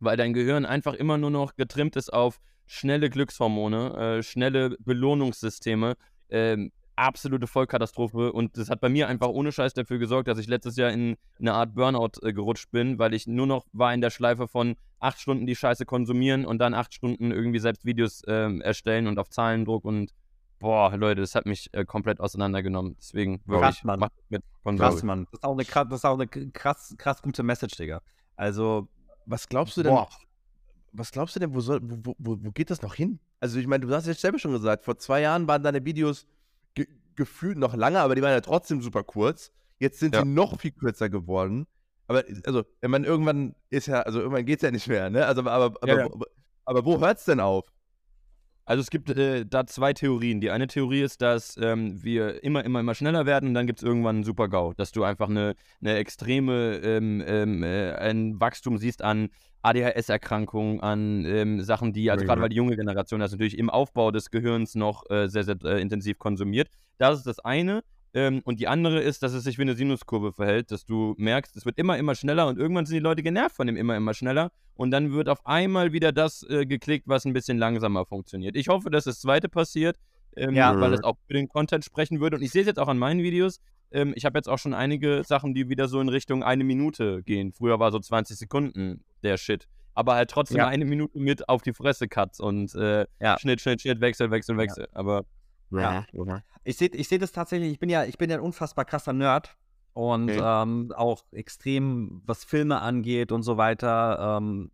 weil dein Gehirn einfach immer nur noch getrimmt ist auf schnelle Glückshormone, äh, schnelle Belohnungssysteme, ähm, absolute Vollkatastrophe. Und das hat bei mir einfach ohne Scheiß dafür gesorgt, dass ich letztes Jahr in eine Art Burnout äh, gerutscht bin, weil ich nur noch war in der Schleife von acht Stunden die Scheiße konsumieren und dann acht Stunden irgendwie selbst Videos ähm, erstellen und auf Zahlendruck und boah, Leute, das hat mich äh, komplett auseinandergenommen. Deswegen wirklich, krass, Mann. mit Krass, Mann. Das ist auch eine, das ist auch eine krass, krass gute Message, Digga. Also, was glaubst du denn? Boah. Was glaubst du denn, wo, soll, wo, wo, wo geht das noch hin? Also, ich meine, du hast ja selber schon gesagt, vor zwei Jahren waren deine Videos gefühlt noch lange, aber die waren ja trotzdem super kurz. Jetzt sind ja. sie noch viel kürzer geworden. Aber also, ich meine, irgendwann ist ja, also irgendwann geht es ja nicht mehr, ne? Also, aber, aber, Ja, ja. aber, aber wo hört es denn auf? Also es gibt äh, da zwei Theorien. Die eine Theorie ist, dass ähm, wir immer, immer, immer schneller werden und dann gibt es irgendwann einen Super-GAU, dass du einfach eine, eine extreme ähm, ähm, äh, ein Wachstum siehst an ADHS-Erkrankungen, an ähm, Sachen, die, also gerade weil die junge Generation das natürlich im Aufbau des Gehirns noch äh, sehr, sehr äh, intensiv konsumiert. Das ist das eine. Ähm, und die andere ist, dass es sich wie eine Sinuskurve verhält, dass du merkst, es wird immer, immer schneller und irgendwann sind die Leute genervt von dem immer, immer schneller und dann wird auf einmal wieder das äh, geklickt, was ein bisschen langsamer funktioniert. Ich hoffe, dass das zweite passiert, ähm, Ja. weil es auch für den Content sprechen würde und ich sehe es jetzt auch an meinen Videos. Ähm, ich habe jetzt auch schon einige Sachen, die wieder so in Richtung eine Minute gehen. Früher war so 20 Sekunden der Shit. Aber halt trotzdem Ja. eine Minute mit auf die Fresse Cuts und äh, Ja. Schnitt, Schnitt, Schnitt, Wechsel, Wechsel, Wechsel. Aber Ja. Ich sehe ich seh das tatsächlich, ich bin ja, ich bin ja ein unfassbar krasser Nerd und Okay. ähm, auch extrem, was Filme angeht und so weiter. Ähm,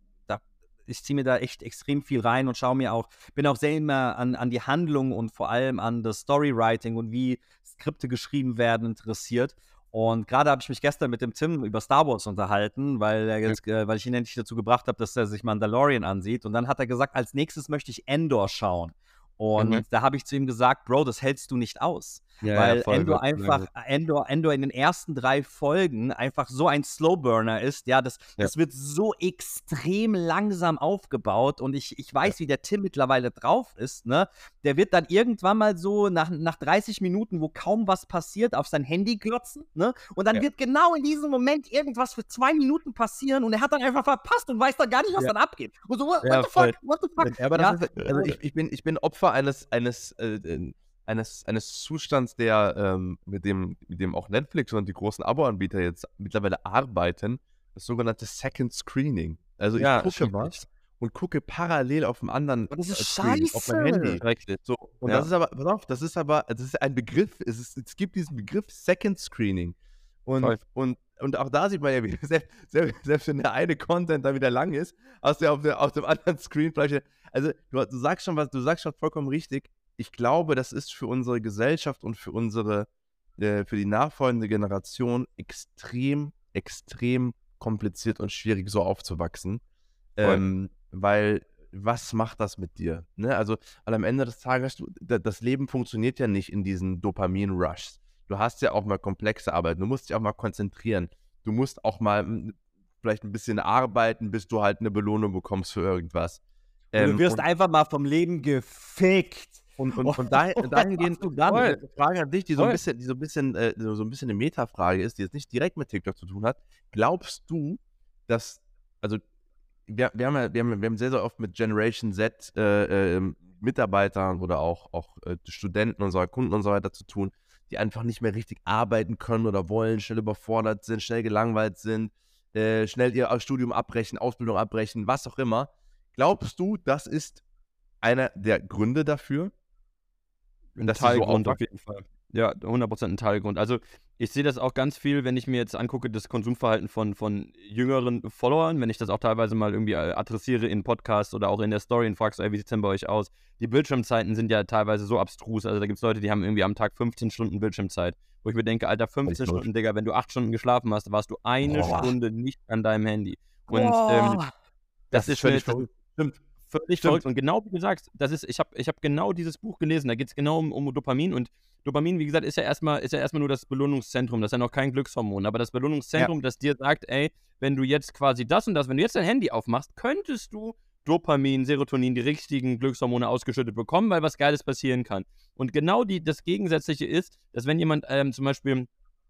ich ziehe mir da echt extrem viel rein und schaue mir auch, bin auch sehr immer an, an die Handlung und vor allem an das Storywriting und wie Skripte geschrieben werden interessiert. Und gerade habe ich mich gestern mit dem Tim über Star Wars unterhalten, weil, er jetzt, äh, weil ich ihn endlich dazu gebracht habe, dass er sich Mandalorian ansieht. Und dann hat er gesagt, als nächstes möchte ich Endor schauen. Und Mhm. da habe ich zu ihm gesagt, Bro, das hältst du nicht aus. Ja, weil ja, voll, Endor wird einfach. Endor, Endor in den ersten drei Folgen einfach so ein Slowburner ist. Ja, das, Ja. das wird so extrem langsam aufgebaut und ich, ich weiß, wie der Tim mittlerweile drauf ist, ne? Der wird dann irgendwann mal so nach, nach 30 Minuten, wo kaum was passiert, auf sein Handy glotzen, ne? Und dann wird genau in diesem Moment irgendwas für zwei Minuten passieren und er hat dann einfach verpasst und weiß dann gar nicht, was dann abgeht. Und so, what, what the fuck, what the fuck? Aber ist, also ich, ich, bin, ich bin Opfer eines, eines, äh, äh, eines, eines Zustands, der ähm, mit, dem, mit dem auch Netflix und die großen Abo-Anbieter jetzt mittlerweile arbeiten, das sogenannte Second Screening. Also ich Ja, gucke was und gucke parallel auf dem anderen Das ist äh, Screen, auf meinem scheiße. Handy. So, und Ja. das ist aber, pass auf, das ist aber, das ist ein Begriff, es, ist, es gibt diesen Begriff Second Screening. Und, Voll. und, und auch da sieht man ja wieder, selbst, selbst, selbst wenn der eine Content dann wieder lang ist, hast du ja auf, der, auf dem anderen Screen vielleicht, also du, du sagst schon was, du sagst schon vollkommen richtig. Ich glaube, das ist für unsere Gesellschaft und für unsere, äh, für die nachfolgende Generation extrem, extrem kompliziert und schwierig, so aufzuwachsen. Ähm, weil was macht das mit dir? Ne? Also, weil am Ende des Tages, du, da- das Leben funktioniert ja nicht in diesen Dopamin-Rushs. Du hast ja auch mal komplexe Arbeit, du musst dich auch mal konzentrieren. Du musst auch mal mm, vielleicht ein bisschen arbeiten, bis du halt eine Belohnung bekommst für irgendwas. Ähm, du wirst einfach mal vom Leben gefickt. Und, und, Oh, dahin, was dahingehend du dann? Voll. eine Frage an dich, die so ein bisschen, die so ein bisschen, äh, so ein bisschen eine Metafrage ist, die jetzt nicht direkt mit TikTok zu tun hat. Glaubst du, dass, also wir, wir, haben ja, wir, haben, wir haben sehr, sehr oft mit Generation Z äh, ähm, Mitarbeitern oder auch, auch äh, Studenten unserer Kunden und so weiter zu tun, die einfach nicht mehr richtig arbeiten können oder wollen, schnell überfordert sind, schnell gelangweilt sind, äh, schnell ihr Studium abbrechen, Ausbildung abbrechen, was auch immer. Glaubst du, das ist einer der Gründe dafür? Ein dass sie so Teilgrund auf jeden Fall. Ja, 100% ein Teilgrund. Also ich sehe das auch ganz viel, wenn ich mir jetzt angucke, das Konsumverhalten von, von jüngeren Followern, wenn ich das auch teilweise mal irgendwie äh, adressiere in Podcasts oder auch in der Story und fragst, ey, wie sieht es denn bei euch aus? Die Bildschirmzeiten sind ja teilweise so abstrus. Also da gibt es Leute, die haben irgendwie am Tag 15 Stunden Bildschirmzeit. Wo ich mir denke, Alter, 15 verrückt. Stunden, Digga, wenn du 8 Stunden geschlafen hast, warst du eine Boah. Stunde nicht an deinem Handy. Und ähm, Boah. das, ist völlig verrückt. Stimmt. Völlig Stimmt. verrückt. Und genau wie du sagst, das ist, ich habe ich hab genau dieses Buch gelesen, da geht es genau um, um Dopamin und Dopamin, wie gesagt, ist ja erstmal, ist ja erstmal nur das Belohnungszentrum, das ist ja noch kein Glückshormon, aber das Belohnungszentrum, das dir sagt, ey, wenn du jetzt quasi das und das, wenn du jetzt dein Handy aufmachst, könntest du Dopamin, Serotonin, die richtigen Glückshormone ausgeschüttet bekommen, weil was Geiles passieren kann. Und genau die, das Gegensätzliche ist, dass wenn jemand ähm, zum Beispiel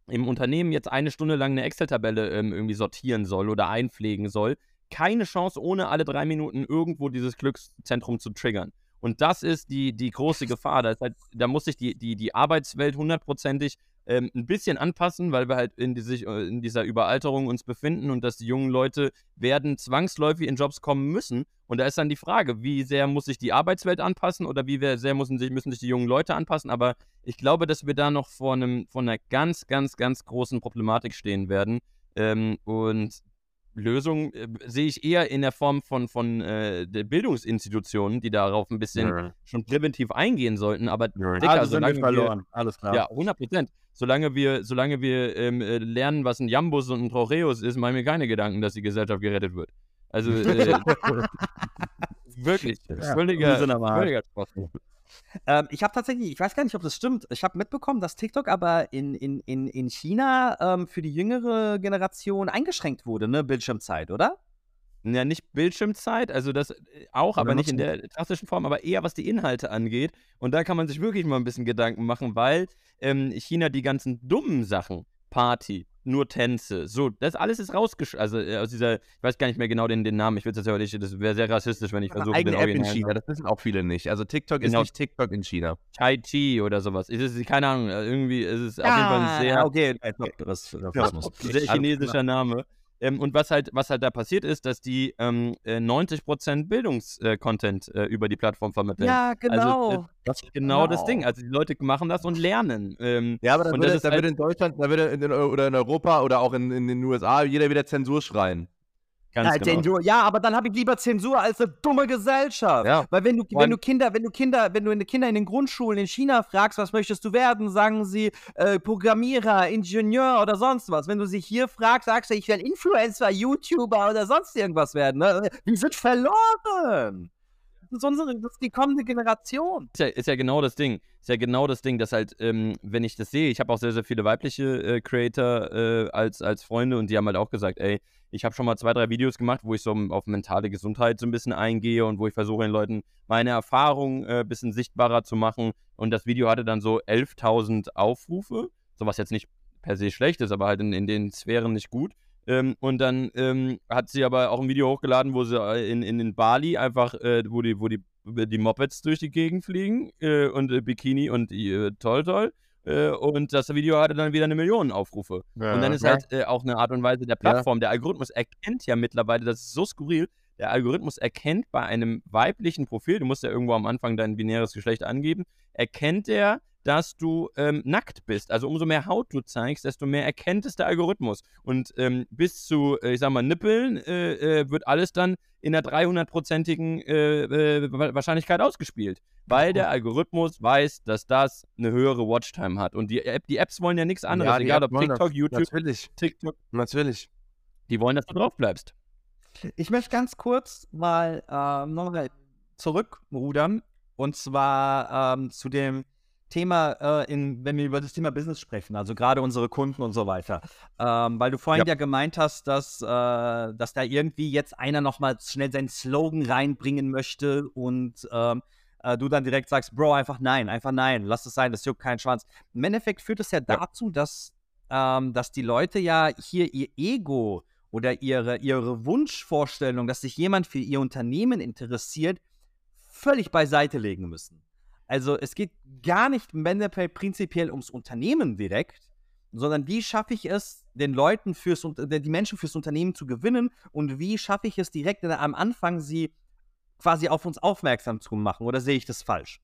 im Unternehmen jetzt eine Stunde lang eine Excel-Tabelle ähm, irgendwie sortieren soll oder einpflegen soll, keine Chance, ohne alle drei Minuten irgendwo dieses Glückszentrum zu triggern. Und das ist die, die große Gefahr. Da, ist halt, da muss sich die, die, die Arbeitswelt hundertprozentig ähm, ein bisschen anpassen, weil wir halt in, die, sich, äh, in dieser Überalterung uns befinden und dass die jungen Leute werden zwangsläufig in Jobs kommen müssen. Und da ist dann die Frage, wie sehr muss sich die Arbeitswelt anpassen oder wie sehr müssen sich, müssen sich die jungen Leute anpassen. Aber ich glaube, dass wir da noch vor, einem, vor einer ganz, ganz, ganz großen Problematik stehen werden. Ähm, und Lösung äh, sehe ich eher in der Form von, von äh, der Bildungsinstitutionen, die darauf ein bisschen Ja. schon präventiv eingehen sollten. Aber Ja. Dicker, Also sind wir solange verloren. Alles klar. ja, 100 Prozent. Solange wir, solange wir ähm, äh, lernen, was ein Jambus und ein Trocheus ist, machen wir keine Gedanken, dass die Gesellschaft gerettet wird. Also äh, wirklich, völliger, wir am Arsch. völliger Spaß. Ähm, ich habe tatsächlich, ich weiß gar nicht, ob das stimmt. Ich habe mitbekommen, dass TikTok aber in, in, in, in China ähm, für die jüngere Generation eingeschränkt wurde, ne? Bildschirmzeit, oder? Ja, nicht Bildschirmzeit, also das äh, auch, aber nicht in der klassischen Form, aber eher was die Inhalte angeht. Und da kann man sich wirklich mal ein bisschen Gedanken machen, weil ähm, China die ganzen dummen Sachen, Party, nur Tänze, so, das alles ist rausgesch... Also äh, aus dieser, ich weiß gar nicht mehr genau den, den Namen, ich will das ja nicht, das wäre sehr rassistisch, wenn ich versuche, den eigene App in China, das wissen auch viele nicht. Also TikTok ist Genau. nicht TikTok in China. Tai Chi oder sowas. Es ist, keine Ahnung, irgendwie ist es auf jeden Fall ein sehr, ja, okay. Das, Rassismus. sehr chinesischer Name. Ähm, und was halt, was halt da passiert ist, dass die ähm, äh, 90% Bildungscontent äh, über die Plattform vermitteln. Ja, genau. Also, äh, das ist genau, das Genau. Ding. Also die Leute machen das und lernen. Ähm, Ja, aber da Und würde, das da halt- würde in Deutschland, da würde in, in, oder in Europa oder auch in, in den USA jeder wieder Zensur schreien. Ganz ja, genau. Zensur, ja, aber dann habe ich lieber Zensur als eine dumme Gesellschaft. Ja. Weil wenn du, wenn du Kinder, wenn du Kinder, wenn du in Kinder in den Grundschulen in China fragst, was möchtest du werden, sagen sie äh, Programmierer, Ingenieur oder sonst was. Wenn du sie hier fragst, sagst du, ich will Influencer, YouTuber oder sonst irgendwas werden. Ne? Wir sind verloren. Das ist, unsere, das ist die kommende Generation. Ist ja, ist ja genau das Ding. Ist ja genau das Ding, dass halt, ähm, wenn ich das sehe, ich habe auch sehr, sehr viele weibliche äh, Creator äh, als, als Freunde und die haben halt auch gesagt, ey, ich habe schon mal zwei, drei Videos gemacht, wo ich so auf mentale Gesundheit so ein bisschen eingehe und wo ich versuche den Leuten meine Erfahrungen ein äh, bisschen sichtbarer zu machen. Und das Video hatte dann so 11.000 Aufrufe, so was jetzt nicht per se schlecht ist, aber halt in, in den Sphären nicht gut. Ähm, und dann ähm, hat sie aber auch ein Video hochgeladen, wo sie äh, in, in, in Bali einfach, äh, wo die, wo die, die Mopeds durch die Gegend fliegen äh, und äh, Bikini und äh, toll, toll. Äh, und das Video hatte dann wieder eine Million Aufrufe. und dann ist ja. halt äh, auch eine Art und Weise der Plattform. Der Algorithmus erkennt ja mittlerweile, das ist so skurril, der Algorithmus erkennt bei einem weiblichen Profil, du musst ja irgendwo am Anfang dein binäres Geschlecht angeben, erkennt er, dass du ähm, nackt bist. Also umso mehr Haut du zeigst, desto mehr erkennt es der Algorithmus. Und ähm, bis zu, äh, ich sag mal, Nippeln äh, äh, wird alles dann in einer 300-prozentigen äh, äh, Wa- Wahrscheinlichkeit ausgespielt. Weil der Algorithmus weiß, dass das eine höhere Watchtime hat. Und die, App, die Apps wollen ja nichts anderes, Ja, egal App ob wollen das. TikTok, YouTube, Natürlich, TikTok, natürlich. die wollen, dass du drauf bleibst. Ich möchte ganz kurz mal ähm, nochmal zurückrudern. Und zwar ähm, zu dem Thema, äh, in, wenn wir über das Thema Business sprechen, also gerade unsere Kunden und so weiter. Ähm, weil du vorhin ja, gemeint hast, dass, äh, dass da irgendwie jetzt einer nochmal schnell seinen Slogan reinbringen möchte und ähm, äh, du dann direkt sagst, Bro, einfach nein, einfach nein, lass es sein, das juckt keinen Schwanz. Im Endeffekt führt es ja, dazu, dass, ähm, dass die Leute ja hier ihr Ego oder ihre, ihre Wunschvorstellung, dass sich jemand für ihr Unternehmen interessiert, völlig beiseite legen müssen. Also es geht gar nicht im Endeffekt prinzipiell ums Unternehmen direkt, sondern wie schaffe ich es, den Leuten fürs Unter- die Menschen fürs Unternehmen zu gewinnen und wie schaffe ich es direkt am Anfang, sie quasi auf uns aufmerksam zu machen? Oder sehe ich das falsch?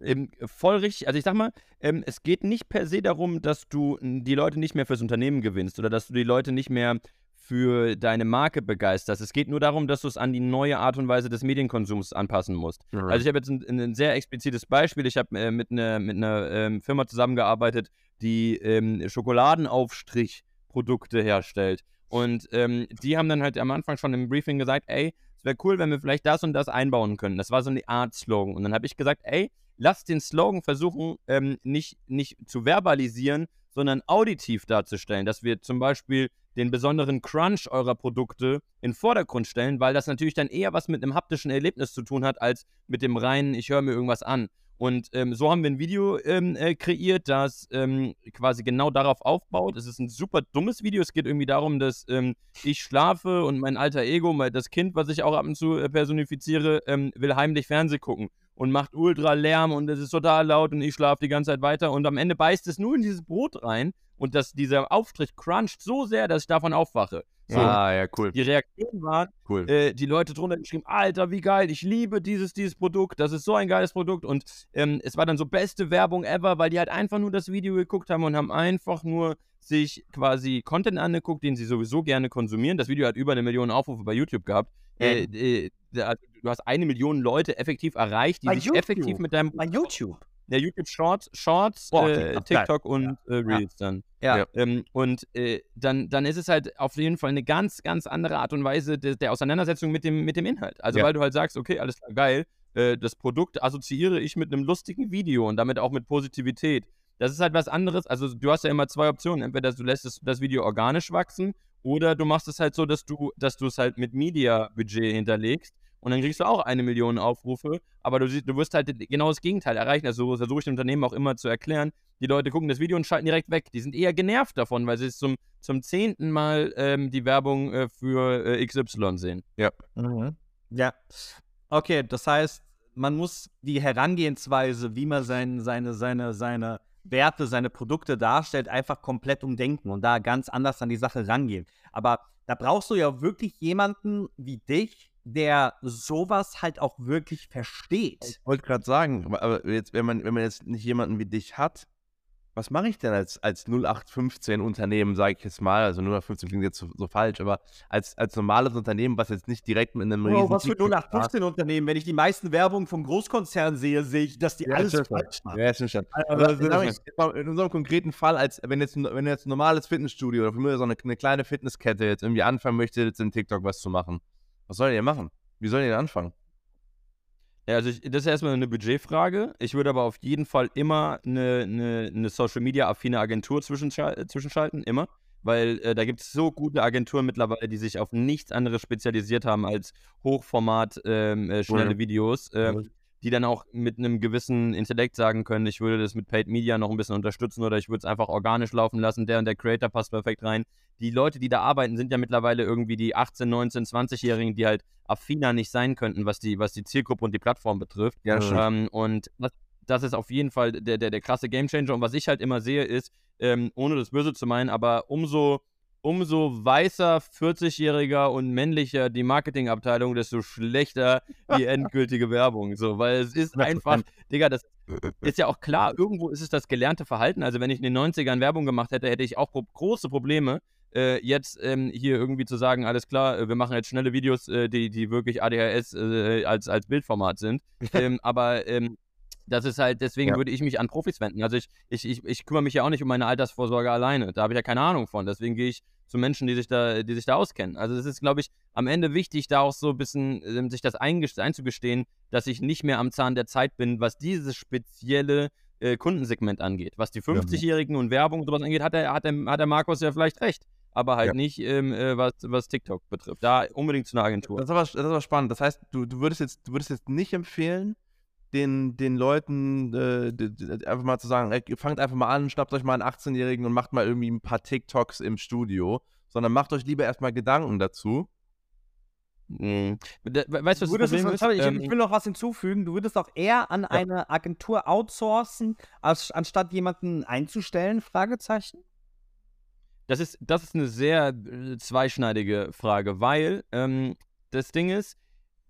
Ähm, voll richtig. Also ich sag mal, ähm, es geht nicht per se darum, dass du die Leute nicht mehr fürs Unternehmen gewinnst oder dass du die Leute nicht mehr für deine Marke begeisterst. Es geht nur darum, dass du es an die neue Art und Weise des Medienkonsums anpassen musst. Also ich habe jetzt ein, ein sehr explizites Beispiel. Ich habe äh, mit einer mit einer ähm, Firma zusammengearbeitet, die ähm, Schokoladenaufstrich-Produkte herstellt. Und ähm, die haben dann halt am Anfang schon im Briefing gesagt, ey, es wäre cool, wenn wir vielleicht das und das einbauen können. Das war so eine Art Slogan. Und dann habe ich gesagt, ey, lass den Slogan versuchen, ähm, nicht, nicht zu verbalisieren, sondern auditiv darzustellen, dass wir zum Beispiel den besonderen Crunch eurer Produkte in den Vordergrund stellen, weil das natürlich dann eher was mit einem haptischen Erlebnis zu tun hat, als mit dem reinen, ich höre mir irgendwas an. Und ähm, so haben wir ein Video ähm, äh, kreiert, das ähm, quasi genau darauf aufbaut. Es ist ein super dummes Video. Es geht irgendwie darum, dass ähm, ich schlafe und mein alter Ego, das Kind, was ich auch ab und zu äh, personifiziere, ähm, will heimlich Fernseh gucken. Und macht ultra Lärm und es ist total laut und ich schlafe die ganze Zeit weiter und am Ende beißt es nur in dieses Brot rein und das, dieser Aufstrich cruncht so sehr, dass ich davon aufwache. So, Ah, ja, cool. die Reaktion war, Cool. äh, die Leute drunter geschrieben, Alter, wie geil, ich liebe dieses, dieses Produkt, das ist so ein geiles Produkt und ähm, es war dann so beste Werbung ever, weil die halt einfach nur das Video geguckt haben und haben einfach nur sich quasi Content angeguckt, den sie sowieso gerne konsumieren. Das Video hat über eine Million Aufrufe bei YouTube gehabt. Äh, äh, da- du hast eine Million Leute effektiv erreicht, die Bei sich YouTube? effektiv mit deinem Bei YouTube. ja, YouTube Shorts, Shorts, Boah, äh, TikTok, TikTok und äh, Reels dann. Ja. Ja. Ähm, und äh, dann, dann ist es halt auf jeden Fall eine ganz, ganz andere Art und Weise de, der Auseinandersetzung mit dem, mit dem Inhalt. Also Ja. weil du halt sagst, okay, alles klar, geil, äh, das Produkt assoziiere ich mit einem lustigen Video und damit auch mit Positivität. Das ist halt was anderes. Also du hast ja immer zwei Optionen. Entweder du lässt das, das Video organisch wachsen oder du machst es halt so, dass du, dass du es halt mit Media-Budget hinterlegst und dann kriegst du auch eine Million Aufrufe, aber du, siehst- du wirst halt genau das Gegenteil erreichen. Also so versuche ich den Unternehmen auch immer zu erklären. Die Leute gucken das Video und schalten direkt weg. Die sind eher genervt davon, weil sie es zum, zum zehnten Mal ähm, die Werbung äh, für äh, XY sehen. Mhm. Ja. Okay, das heißt, man muss die Herangehensweise, wie man sein, seine, seine, seine Werte, seine Produkte darstellt, einfach komplett umdenken und da ganz anders an die Sache rangehen. Aber da brauchst du ja wirklich jemanden wie dich, der sowas halt auch wirklich versteht. Ich wollte gerade sagen, aber- jetzt, wenn man, wenn man jetzt nicht jemanden wie dich hat, was mache ich denn als, als 0815 Unternehmen, sage ich jetzt mal, also 0815 klingt jetzt so, so falsch, aber als, als normales Unternehmen, was jetzt nicht direkt mit einem Oh, was für TikTok 0815 Unternehmen. Wenn ich die meisten Werbung vom Großkonzern sehe, sehe ich, dass die Ja, alles schon. falsch machen. Ja, ist schon. Also, das mal in unserem konkreten Fall, als wenn jetzt, ein- wenn jetzt ein normales Fitnessstudio oder für mich so eine, eine kleine Fitnesskette jetzt irgendwie anfangen möchte, jetzt in TikTok was zu machen, was soll ihr machen? Wie soll ihr denn anfangen? Ja, also ich, das ist erstmal eine Budgetfrage. Ich würde aber auf jeden Fall immer eine, eine, eine Social Media affine Agentur zwischenschal äh, zwischenschalten, immer. Weil äh, da gibt es so gute Agenturen mittlerweile, die sich auf nichts anderes spezialisiert haben als Hochformat, ähm, äh, schnelle. Videos, ähm, die dann auch mit einem gewissen Intellekt sagen können, ich würde das mit Paid Media noch ein bisschen unterstützen oder ich würde es einfach organisch laufen lassen, der und der Creator passt perfekt rein. Die Leute, die da arbeiten, sind ja mittlerweile irgendwie die 18, 19, 20-Jährigen, die halt affiner nicht sein könnten, was die, was die Zielgruppe und die Plattform betrifft. Ja, Ähm, und das, das ist auf jeden Fall der, der, der krasse Gamechanger. Und was ich halt immer sehe, ist, ähm, ohne das Böse zu meinen, aber umso, umso weißer, 40-jähriger und männlicher die Marketingabteilung, desto schlechter die endgültige Werbung. So, weil es ist einfach, Digga, das ist ja auch klar, irgendwo ist es das gelernte Verhalten. Also wenn ich in den 90ern Werbung gemacht hätte, hätte ich auch pro große Probleme, äh, jetzt ähm, hier irgendwie zu sagen, alles klar, äh, wir machen jetzt schnelle Videos, äh, die, die wirklich ADHS äh, als, als Bildformat sind. ähm, aber ähm, das ist halt, deswegen Ja. würde ich mich an Profis wenden. Also ich, ich, ich, ich kümmere mich ja auch nicht um meine Altersvorsorge alleine. Da habe ich ja keine Ahnung von. Deswegen gehe ich zu Menschen, die sich da, die sich da auskennen. Also es ist, glaube ich, am Ende wichtig, da auch so ein bisschen ähm, sich das einzugestehen, dass ich nicht mehr am Zahn der Zeit bin, was dieses spezielle äh, Kundensegment angeht. Was die 50-Jährigen und Werbung und sowas angeht, hat der, hat der, hat der Markus ja vielleicht recht. Aber halt Ja. nicht, ähm, äh, was, was TikTok betrifft. Da unbedingt zu einer Agentur. Das ist aber, das ist aber spannend. Das heißt, du, du, würdest jetzt, du würdest jetzt nicht empfehlen, den, den Leuten äh, einfach mal zu sagen, ey, fangt einfach mal an, schnappt euch mal einen 18-Jährigen und macht mal irgendwie ein paar TikToks im Studio, sondern macht euch lieber erstmal Gedanken dazu. Mhm. Weißt du, was Du das Problem ist? ich, Ähm, ich will noch was hinzufügen. Du würdest auch eher an eine Agentur outsourcen, als, anstatt jemanden einzustellen? Fragezeichen. Das ist, das ist eine sehr äh, zweischneidige Frage, weil ähm, das Ding ist,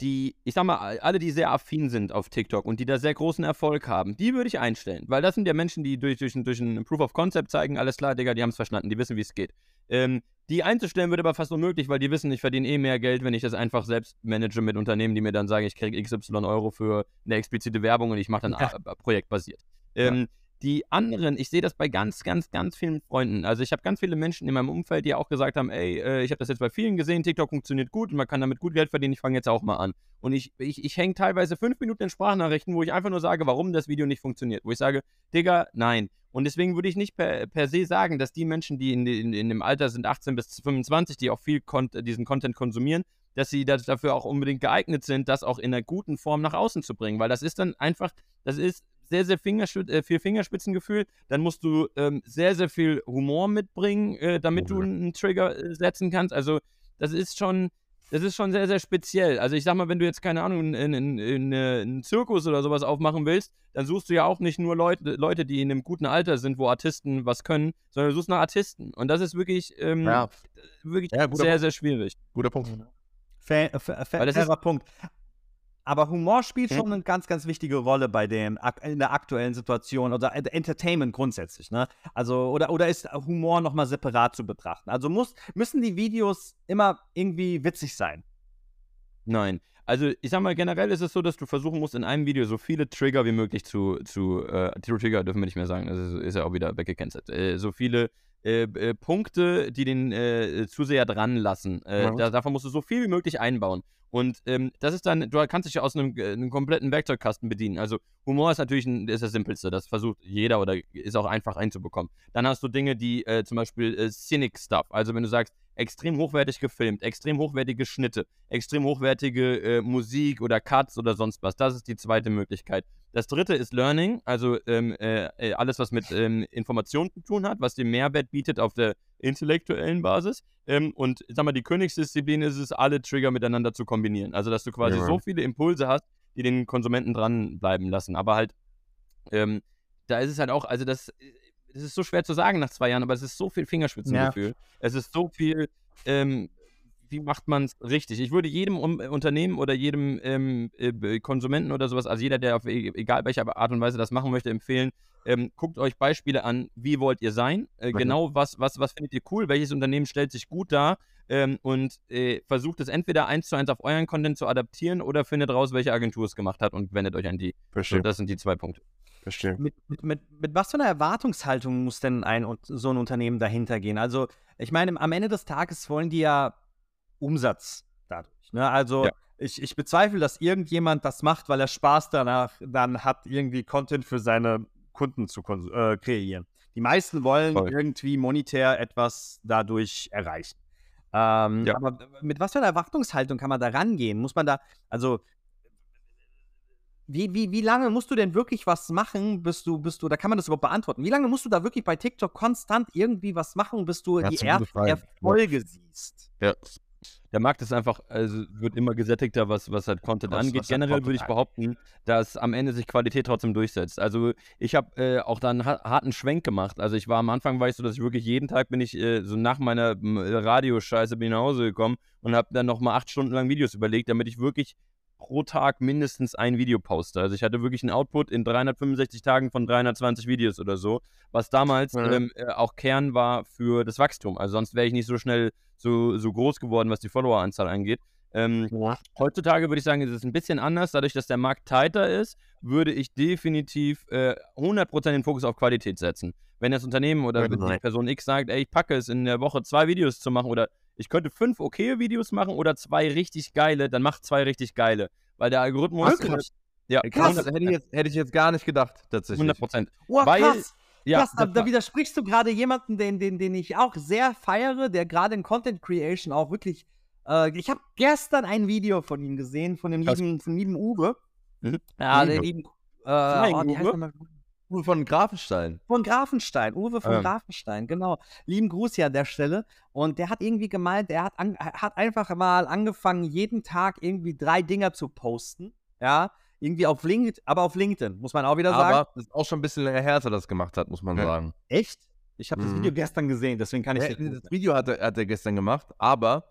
die, ich sag mal, all- alle, die sehr affin sind auf TikTok und die da sehr großen Erfolg haben, die würde ich einstellen. Weil das sind ja Menschen, die durch, durch, ein- durch ein Proof of Concept zeigen, alles klar, Digga, die haben es verstanden, die wissen, wie es geht. Ähm, die einzustellen wird aber fast unmöglich, weil die wissen, ich verdiene eh mehr Geld, wenn ich das einfach selbst manage mit Unternehmen, die mir dann sagen, ich kriege XY Euro für eine explizite Werbung und ich mache dann Ja. projektbasiert. Ähm, die anderen, ich sehe das bei ganz, ganz, ganz vielen Freunden. Also ich habe ganz viele Menschen in meinem Umfeld, die auch gesagt haben, ey, äh, ich habe das jetzt bei vielen gesehen, TikTok funktioniert gut und man kann damit gut Geld verdienen, ich fange jetzt auch mal an. Und ich, ich, ich hänge teilweise fünf Minuten in Sprachnachrichten, wo ich einfach nur sage, warum das Video nicht funktioniert. Wo ich sage, Digga, nein. Und deswegen würde ich nicht per, per se sagen, dass die Menschen, die in, in, in dem Alter sind, 18 bis 25, die auch viel Con diesen Content konsumieren, dass sie dafür auch unbedingt geeignet sind, das auch in einer guten Form nach außen zu bringen. Weil das ist dann einfach, das ist sehr, sehr äh, viel Fingerspitzengefühl. Dann musst du ähm, sehr, sehr viel Humor mitbringen, äh, damit du Ja. einen Trigger äh, setzen kannst. Also das ist schon, das ist schon sehr, sehr speziell. Also ich sag mal, wenn du jetzt, keine Ahnung, einen Zirkus oder sowas aufmachen willst, dann suchst du ja auch nicht nur Leute, Leute, die in einem guten Alter sind, wo Artisten was können, sondern du suchst nach Artisten. Und das ist wirklich, ähm, ja. wirklich ja, sehr, Punkt. sehr schwierig. Guter Punkt. Fair, fair, fairer Punkt. Aber Humor spielt hm? schon eine ganz, ganz wichtige Rolle bei dem in der aktuellen Situation oder Entertainment grundsätzlich, ne? Also oder oder ist Humor nochmal separat zu betrachten? Also muss müssen die Videos immer irgendwie witzig sein? Nein. Also ich sag mal, generell ist es so, dass du versuchen musst, in einem Video so viele Trigger wie möglich zu, zu äh, Trigger dürfen wir nicht mehr sagen, das ist, ist ja auch wieder weggecancelt, äh, so viele äh, äh, Punkte, die den äh, Zuseher dran lassen. Äh, ja. da, davon musst du so viel wie möglich einbauen. Und ähm, das ist dann, du kannst dich ja aus einem, äh, einem, kompletten Werkzeugkasten bedienen. Also Humor ist natürlich ein, ist das Simpelste. Das versucht jeder oder ist auch einfach einzubekommen. Dann hast du Dinge, die äh, zum Beispiel äh, Cynic Stuff. Also wenn du sagst, extrem hochwertig gefilmt, extrem hochwertige Schnitte, extrem hochwertige äh, Musik oder Cuts oder sonst was. Das ist die zweite Möglichkeit. Das dritte ist Learning, also ähm, äh, äh alles, was mit ähm, Informationen zu tun hat, was dir Mehrwert bietet auf der intellektuellen Basis. Ähm, und sag mal, die Königsdisziplin ist es, alle Trigger miteinander zu kombinieren. Also, dass du quasi ja. so viele Impulse hast, die den Konsumenten dranbleiben lassen. Aber halt, ähm, da ist es halt auch, also das es ist so schwer zu sagen nach zwei Jahren, aber es ist so viel Fingerspitzengefühl. Ja. Es ist so viel, ähm, wie macht man es richtig? Ich würde jedem um, Unternehmen oder jedem ähm, äh, Konsumenten oder sowas, also jeder, der auf e, egal welcher Art und Weise das machen möchte, empfehlen, ähm, guckt euch Beispiele an, wie wollt ihr sein? Äh, genau, was, was, was findet ihr cool? Welches Unternehmen stellt sich gut dar? Ähm, und äh, versucht es entweder eins zu eins auf euren Content zu adaptieren oder findet raus, welche Agentur es gemacht hat und wendet euch an die. Verstehe. So, das sind die zwei Punkte. Verstehe. Mit, mit, mit, mit, was für einer Erwartungshaltung muss denn ein so ein Unternehmen dahinter gehen? Also, ich meine, am Ende des Tages wollen die ja Umsatz dadurch. Ne? Also, ja. ich, ich bezweifle, dass irgendjemand das macht, weil er Spaß danach dann hat, irgendwie Content für seine Kunden zu äh, kreieren. Die meisten wollen Voll. irgendwie monetär etwas dadurch erreichen. Ähm, ja. Aber mit was für einer Erwartungshaltung kann man da rangehen? Muss man da, also wie, wie, wie lange musst du denn wirklich was machen, bis du, bis du, da kann man das überhaupt beantworten. Wie lange musst du da wirklich bei TikTok konstant irgendwie was machen, bis du ja, die ersten Erfolge ja. siehst? Ja. Der Markt ist einfach, also wird immer gesättigter, was, was halt Content was, angeht. Was Generell würde ich behaupten, dass am Ende sich Qualität trotzdem durchsetzt. Also ich habe äh, auch da einen harten Schwenk gemacht. Also ich war am Anfang, war ich so, dass ich wirklich jeden Tag bin ich äh, so nach meiner Radioscheiße bin ich nach Hause gekommen und habe dann nochmal acht Stunden lang Videos überlegt, damit ich wirklich pro Tag mindestens ein Video poste. Also ich hatte wirklich einen Output in 365 Tagen von 320 Videos oder so, was damals ja. ähm, äh, auch Kern war für das Wachstum. Also sonst wäre ich nicht so schnell so, so groß geworden, was die Followeranzahl angeht. Ähm, ja. Heutzutage würde ich sagen, ist es ein bisschen anders. Dadurch, dass der Markt tighter ist, würde ich definitiv äh, 100% den Fokus auf Qualität setzen. Wenn das Unternehmen oder die Person X sagt, ey, ich packe es in der Woche zwei Videos zu machen oder ich könnte fünf okay Videos machen oder zwei richtig geile, dann mach zwei richtig geile. Weil der Algorithmus. Krass. Ja, krass. Hätte ich, jetzt, hätte ich jetzt gar nicht gedacht, tatsächlich. 100 Prozent. Oh, Weil, krass. Ja, krass, da, da, widersprichst du gerade jemanden, den, den, den ich auch sehr feiere, der gerade in Content Creation auch wirklich. Äh, ich habe gestern ein Video von ihm gesehen, von dem lieben, von lieben Uwe. Mhm. Ja, der lieben. Äh, oh, Uwe? Uwe von Grafenstein. Von Grafenstein, Uwe von ähm. Grafenstein, genau. Lieben Gruß hier an der Stelle. Und der hat irgendwie gemeint, er hat, an, hat einfach mal angefangen, jeden Tag irgendwie drei Dinger zu posten. Ja, irgendwie auf LinkedIn, aber auf LinkedIn, muss man auch wieder sagen. Aber das ist auch schon ein bisschen länger her, als er das gemacht hat, muss man ja. sagen. Echt? Ich habe mhm. das Video gestern gesehen, deswegen kann ich ja, Das Video hat er, hat er gestern gemacht, aber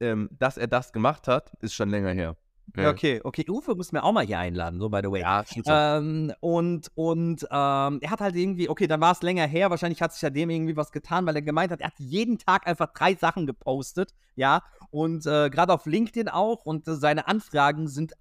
ähm, dass er das gemacht hat, ist schon länger her. Ja. Okay, okay. Uwe muss mir auch mal hier einladen, so by the way. Ja, ähm, und und ähm, er hat halt irgendwie, okay, dann war es länger her. Wahrscheinlich hat sich ja dem irgendwie was getan, weil er gemeint hat, er hat jeden Tag einfach drei Sachen gepostet, ja. Und äh, gerade auf LinkedIn auch. Und äh, seine Anfragen sind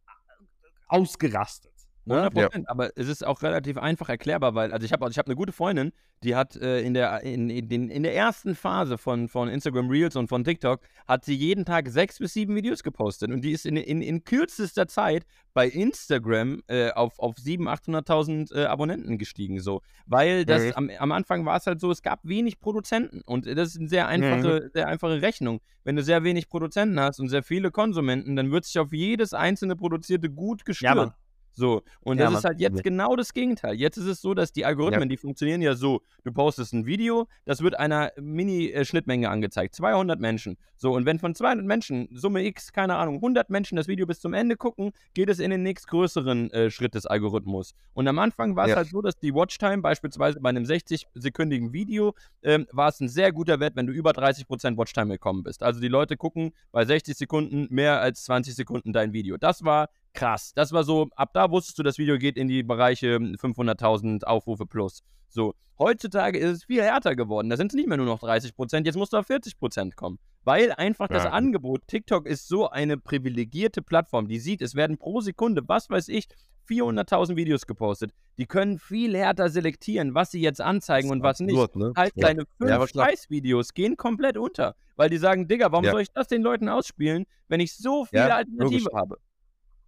ausgerastet. 100 ne? Prozent, ja. aber es ist auch relativ einfach erklärbar, weil, also ich habe ich hab eine gute Freundin, die hat äh, in, der, in, in, in der ersten Phase von, von Instagram Reels und von TikTok, hat sie jeden Tag sechs bis sieben Videos gepostet und die ist in, in, in kürzester Zeit bei Instagram äh, auf, auf 700.000, 800.000 äh, Abonnenten gestiegen, so, weil das mhm. am, am Anfang war es halt so, es gab wenig Produzenten und das ist eine sehr einfache, mhm. sehr einfache Rechnung. Wenn du sehr wenig Produzenten hast und sehr viele Konsumenten, dann wird sich auf jedes einzelne produzierte Gut gestürzt. Ja, So, und Ja, das Mann. ist halt jetzt Ja. genau das Gegenteil. Jetzt ist es so, dass die Algorithmen, die funktionieren ja so, du postest ein Video, das wird einer Mini-Schnittmenge angezeigt, 200 Menschen. So, und wenn von 200 Menschen, Summe X, keine Ahnung, 100 Menschen das Video bis zum Ende gucken, geht es in den nächstgrößeren äh, Schritt des Algorithmus. Und am Anfang war es Ja. halt so, dass die Watchtime beispielsweise bei einem 60-sekündigen Video ähm, war es ein sehr guter Wert, wenn du über 30% Watchtime gekommen bist. Also die Leute gucken bei 60 Sekunden mehr als 20 Sekunden dein Video. Das war krass. Das war so, ab da wusstest du, das Video geht in die Bereiche 500.000 Aufrufe plus. So, heutzutage ist es viel härter geworden. Da sind es nicht mehr nur noch 30%, jetzt musst du auf 40% kommen. Weil einfach das Ja. Angebot, TikTok ist so eine privilegierte Plattform, die sieht, es werden pro Sekunde, was weiß ich, 400.000 Videos gepostet. Die können viel härter selektieren, was sie jetzt anzeigen und was nicht. Absurd, ne? Halt Ja. deine fünf Ja. Scheißvideos gehen komplett unter. Weil die sagen, Digga, warum Ja. soll ich das den Leuten ausspielen, wenn ich so viele Alternative logisch. habe?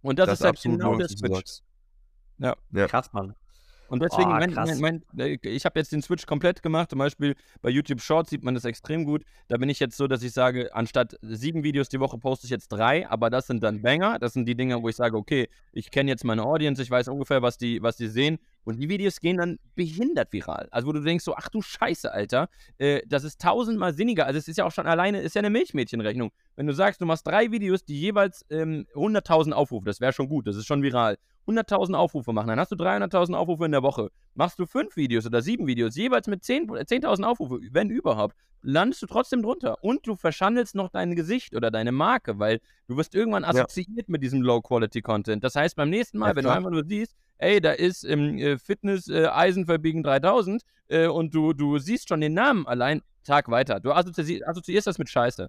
Und das, Das ist halt absolut genau du Switch. sagst. Ja. Krass, Mann. Und deswegen, Oh, mein, mein, mein, äh, ich habe jetzt den Switch komplett gemacht. Zum Beispiel bei YouTube Shorts sieht man das extrem gut. Da bin ich jetzt so, dass ich sage, anstatt sieben Videos die Woche poste ich jetzt drei, aber das sind dann Banger. Das sind die Dinge, wo ich sage, okay, ich kenne jetzt meine Audience, ich weiß ungefähr, was die, was die sehen. Und die Videos gehen dann behindert viral. Also wo du denkst so, ach du Scheiße, Alter, äh, das ist tausendmal sinniger. Also es ist ja auch schon alleine, ist ja eine Milchmädchenrechnung. Wenn du sagst, du machst drei Videos, die jeweils ähm, 100.000 Aufrufe, das wäre schon gut, das ist schon viral. 100.000 Aufrufe machen, dann hast du 300.000 Aufrufe in der Woche. Machst du fünf Videos oder sieben Videos, jeweils mit 10 10.000 Aufrufe, wenn überhaupt, landest du trotzdem drunter. Und du verschandelst noch dein Gesicht oder deine Marke, weil du wirst irgendwann assoziiert mit diesem Low-Quality-Content. Das heißt, beim nächsten Mal, Ja, wenn klar. du einfach nur siehst, ey, da ist im äh, Fitness äh, Eisen verbiegen 3000 äh, und du, du siehst schon den Namen allein, Tag weiter. Du assozi assoziierst das mit Scheiße.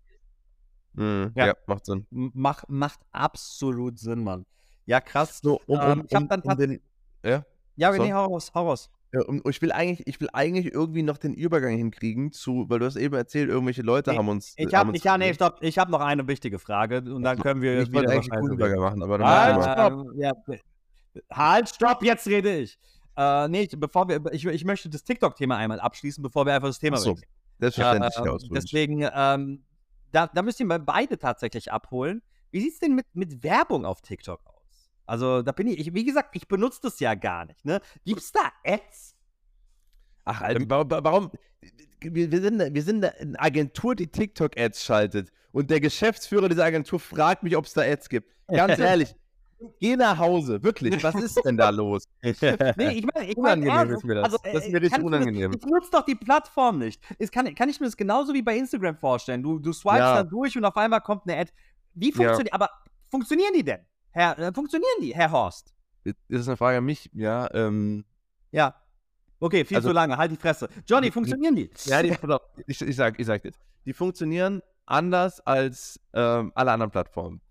Mhm. Ja. Ja. macht Sinn. Mach, macht absolut Sinn, Mann. Ja, krass. So, um, Ähm, um, ich hab um, dann um den, ja, Ja, so. nee, hau raus, hau raus. ja, um, ich will eigentlich, ich will eigentlich irgendwie noch den Übergang hinkriegen zu, weil du hast eben erzählt, irgendwelche Leute Nee, haben uns. Ich haben habe, uns ich, ja, nee, stopp. Ich habe noch eine wichtige Frage und dann können wir ich wollte eigentlich einen reden. Übergang machen, aber dann Halt, stopp. Ja, halt, stopp, jetzt rede ich. Äh, nee, bevor wir, ich, ich möchte das TikTok-Thema einmal abschließen, bevor wir einfach das Thema so, wechseln. Selbstverständlich, Äh, ausführlich. deswegen, ähm, da, da müsst ihr mal beide tatsächlich abholen. Wie sieht's denn mit, mit Werbung auf TikTok aus? Also, da bin ich, ich wie gesagt, ich benutze das ja gar nicht. Ne? Gibt's da Ads? Ach, Alter, warum, warum wir, wir, sind, wir sind eine Agentur, die TikTok-Ads schaltet. Und der Geschäftsführer dieser Agentur fragt mich, ob es da Ads gibt. Ganz ehrlich, geh nach Hause. Wirklich, was ist denn da los? Nee, ich meine, ich mein, Unangenehm ernst, ist mir das. Also, Das ist äh, mir richtig du das- unangenehm. Ich nutze doch die Plattform nicht. Es kann, kann ich mir das genauso wie bei Instagram vorstellen. Du, du swipest Ja. dann durch und auf einmal kommt eine Ad. Wie funktioniert, aber funktionieren die denn? Herr, äh, funktionieren die, Herr Horst? Das ist eine Frage an mich. Ja, ähm. Ja. Okay, viel Also- zu lange, halt die Fresse. Johnny, funktionieren die? Ja, die, ich, ich, sag, ich sag jetzt. Die funktionieren anders als ähm, alle anderen Plattformen.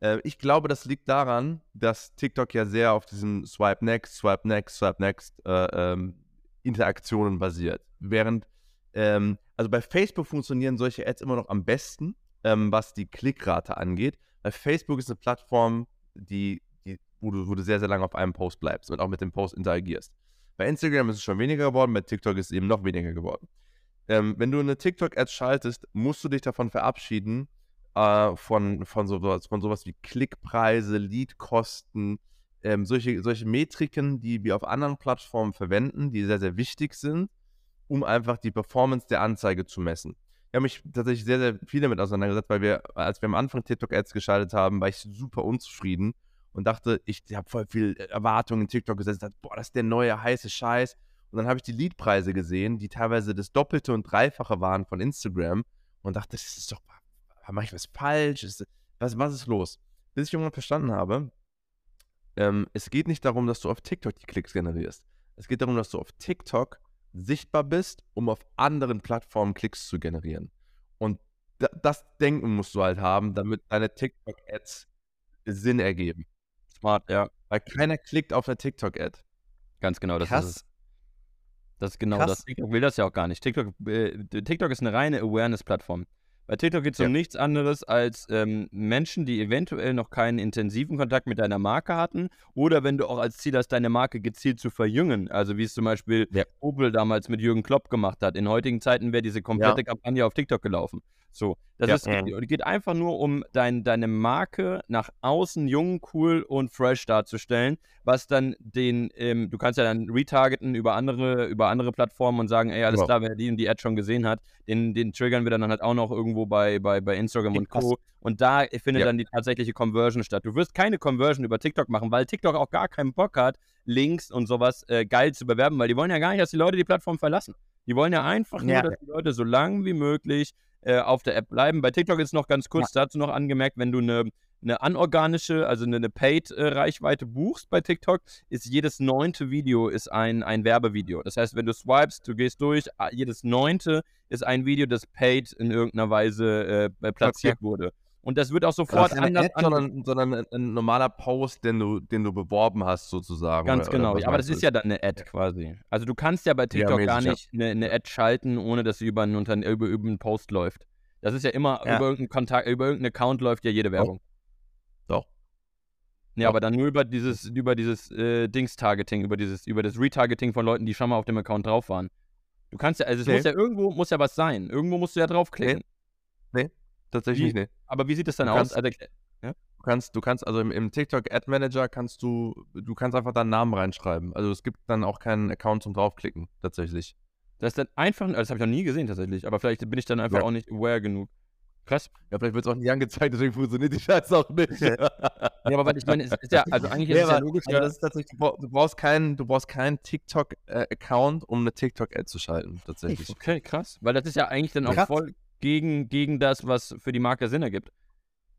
Äh, ich glaube, das liegt daran, dass TikTok ja sehr auf diesem Swipe Next, Swipe Next, Swipe Next äh, ähm, Interaktionen basiert. Während, ähm, also bei Facebook funktionieren solche Ads immer noch am besten, ähm, was die Klickrate angeht. Weil Facebook ist eine Plattform, die, die, wo, du, wo du sehr, sehr lange auf einem Post bleibst und auch mit dem Post interagierst. Bei Instagram ist es schon weniger geworden, bei TikTok ist es eben noch weniger geworden. Ähm, wenn du eine TikTok-Ad schaltest, musst du dich davon verabschieden, äh, von, von, sowas, von sowas wie Klickpreise, Leadkosten, ähm, solche, solche Metriken, die wir auf anderen Plattformen verwenden, die sehr, sehr wichtig sind, um einfach die Performance der Anzeige zu messen. Ich habe mich tatsächlich sehr, sehr viel damit auseinandergesetzt, weil wir, als wir am Anfang TikTok-Ads geschaltet haben, war ich super unzufrieden und dachte, ich habe voll viel Erwartungen in TikTok gesetzt, dachte, boah, das ist der neue heiße Scheiß. Und dann habe ich die Leadpreise gesehen, die teilweise das Doppelte und Dreifache waren von Instagram und dachte, das ist doch, mache ich was falsch? Was, was ist los? Bis ich irgendwann verstanden habe, ähm, es geht nicht darum, dass du auf TikTok die Klicks generierst. Es geht darum, dass du auf TikTok sichtbar bist, um auf anderen Plattformen Klicks zu generieren. Und da, das Denken musst du halt haben, damit deine TikTok-Ads Sinn ergeben. Smart, ja. Weil keiner klickt auf eine TikTok-Ad. Ganz genau, das Krass. ist es. Das ist genau Krass. das. TikTok will das ja auch gar nicht. TikTok, äh, TikTok ist eine reine Awareness-Plattform. Bei TikTok geht es Ja. um nichts anderes als ähm, Menschen, die eventuell noch keinen intensiven Kontakt mit deiner Marke hatten oder wenn du auch als Ziel hast, deine Marke gezielt zu verjüngen. Also wie es zum Beispiel Ja. Opel damals mit Jürgen Klopp gemacht hat. In heutigen Zeiten wäre diese komplette Kampagne auf TikTok gelaufen. So, das Ja. ist, geht, geht einfach nur um dein, deine Marke nach außen jung, cool und fresh darzustellen, was dann den, ähm, du kannst ja dann retargeten über andere, über andere Plattformen und sagen, ey, alles Genau. klar, wer die und die Ad schon gesehen hat, den, den triggern wir dann halt auch noch irgendwo bei, bei, bei Instagram und Co. Und da findet Ja. dann die tatsächliche Conversion statt. Du wirst keine Conversion über TikTok machen, weil TikTok auch gar keinen Bock hat, Links und sowas äh, geil zu bewerben, weil die wollen ja gar nicht, dass die Leute die Plattform verlassen. Die wollen ja einfach nur, Ja. dass die Leute so lang wie möglich äh, auf der App bleiben. Bei TikTok ist noch ganz kurz dazu noch angemerkt, wenn du eine eine anorganische, also eine, eine Paid-Reichweite buchst bei TikTok, ist jedes neunte Video ist ein, ein Werbevideo. Das heißt, wenn du swipest, du gehst durch, ah, jedes neunte ist ein Video, das paid in irgendeiner Weise äh, platziert wurde. Und das wird auch sofort Keine anders Ad, sondern, sondern ein, ein normaler Post, den du, den du beworben hast, sozusagen. Ganz oder- oder genau. was Ja, aber das ist ja dann eine Ad quasi. Also du kannst ja bei TikTok mäßig, gar ja. nicht eine, eine Ad schalten, ohne dass sie über einen, Unterne über, über einen Post läuft. Das ist ja immer, Ja. über irgendeinen Kontakt, über irgendeinen Account läuft ja jede Werbung. Doch. Ja, Doch. aber dann nur über dieses, über dieses äh, Dings-Targeting, über dieses, über das Retargeting von Leuten, die schon mal auf dem Account drauf waren. Du kannst ja, also es Nee. muss ja irgendwo, muss ja was sein. Irgendwo musst du ja draufklicken. Tatsächlich Wie- nicht. Aber wie sieht das dann Du aus? kannst- Also, Du kannst, du kannst, also im, im TikTok Ad Manager kannst du, du kannst einfach deinen Namen reinschreiben. Also es gibt dann auch keinen Account zum draufklicken, tatsächlich. das ist dann einfach, das habe ich noch nie gesehen tatsächlich, aber vielleicht bin ich dann einfach Ja. auch nicht aware genug. Krass. Ja, vielleicht wird es auch nicht angezeigt, deswegen funktioniert die Scheiße auch nicht. Ja, aber weil ich meine, es ist ja, also eigentlich ist es ja logisch, also ja, das ist tatsächlich, du brauch- du brauchst keinen, du brauchst keinen TikTok-Account, um eine TikTok-Ad zu schalten, tatsächlich. Okay, krass. Weil das ist ja eigentlich dann auch Krass. voll gegen, gegen das, was für die Marke Sinn ergibt.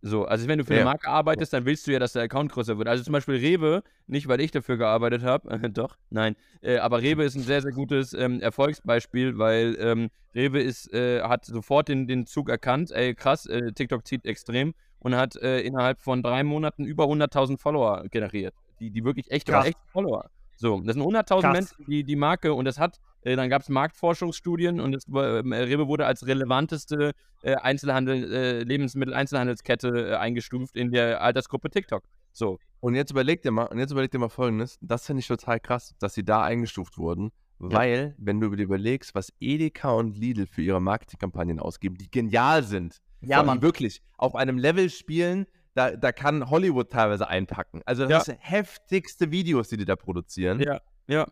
So, also wenn du für Ja. eine Marke arbeitest, dann willst du ja, dass der Account größer wird. Also zum Beispiel Rewe, nicht weil ich dafür gearbeitet habe, doch, nein, äh, aber Rewe ist ein sehr, sehr gutes ähm, Erfolgsbeispiel, weil ähm, Rewe ist, äh, hat sofort den, den Zug erkannt, ey krass, äh, TikTok zieht extrem und hat äh, innerhalb von drei Monaten über 100.000 Follower generiert, die, die wirklich echte, echte Follower. So, das sind 100.000 Krass. Menschen, die die Marke und das hat äh, dann gab es Marktforschungsstudien und es, war, ähm, Rewe wurde als relevanteste äh, Einzelhandel, äh, Lebensmittel-Einzelhandelskette äh, eingestuft in der Altersgruppe TikTok. So. Und jetzt überleg dir mal, und jetzt überleg dir mal folgendes, das finde ich total krass, dass sie da eingestuft wurden, weil, wenn du dir überlegst, was Edeka und Lidl für ihre Marketingkampagnen ausgeben, die genial sind, Ja, die Mann. wirklich auf einem Level spielen, da, da kann Hollywood teilweise einpacken. Also das Ja. sind heftigste Videos, die die da produzieren. Ja. Ja.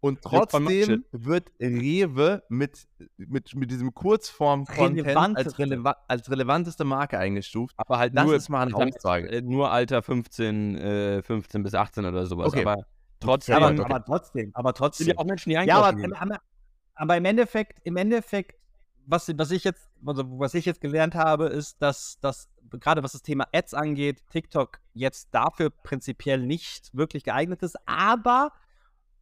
Und trotzdem wird Rewe mit, mit, mit diesem Kurzform-Content als, Relevanteste. releva als relevanteste Marke eingestuft. Aber halt Das nur, ist mal eine Aussage. äh, nur Alter 15, äh, 15 bis 18 oder sowas. Okay. Aber trotzdem Ja, aber, okay. aber trotzdem, aber sind trotzdem. ja auch Menschen, die Ja, einkaufen aber, gehen. aber, aber im Endeffekt, im Endeffekt, was, was ich jetzt, also was ich jetzt gelernt habe, ist, dass, dass gerade was das Thema Ads angeht, TikTok jetzt dafür prinzipiell nicht wirklich geeignet ist, aber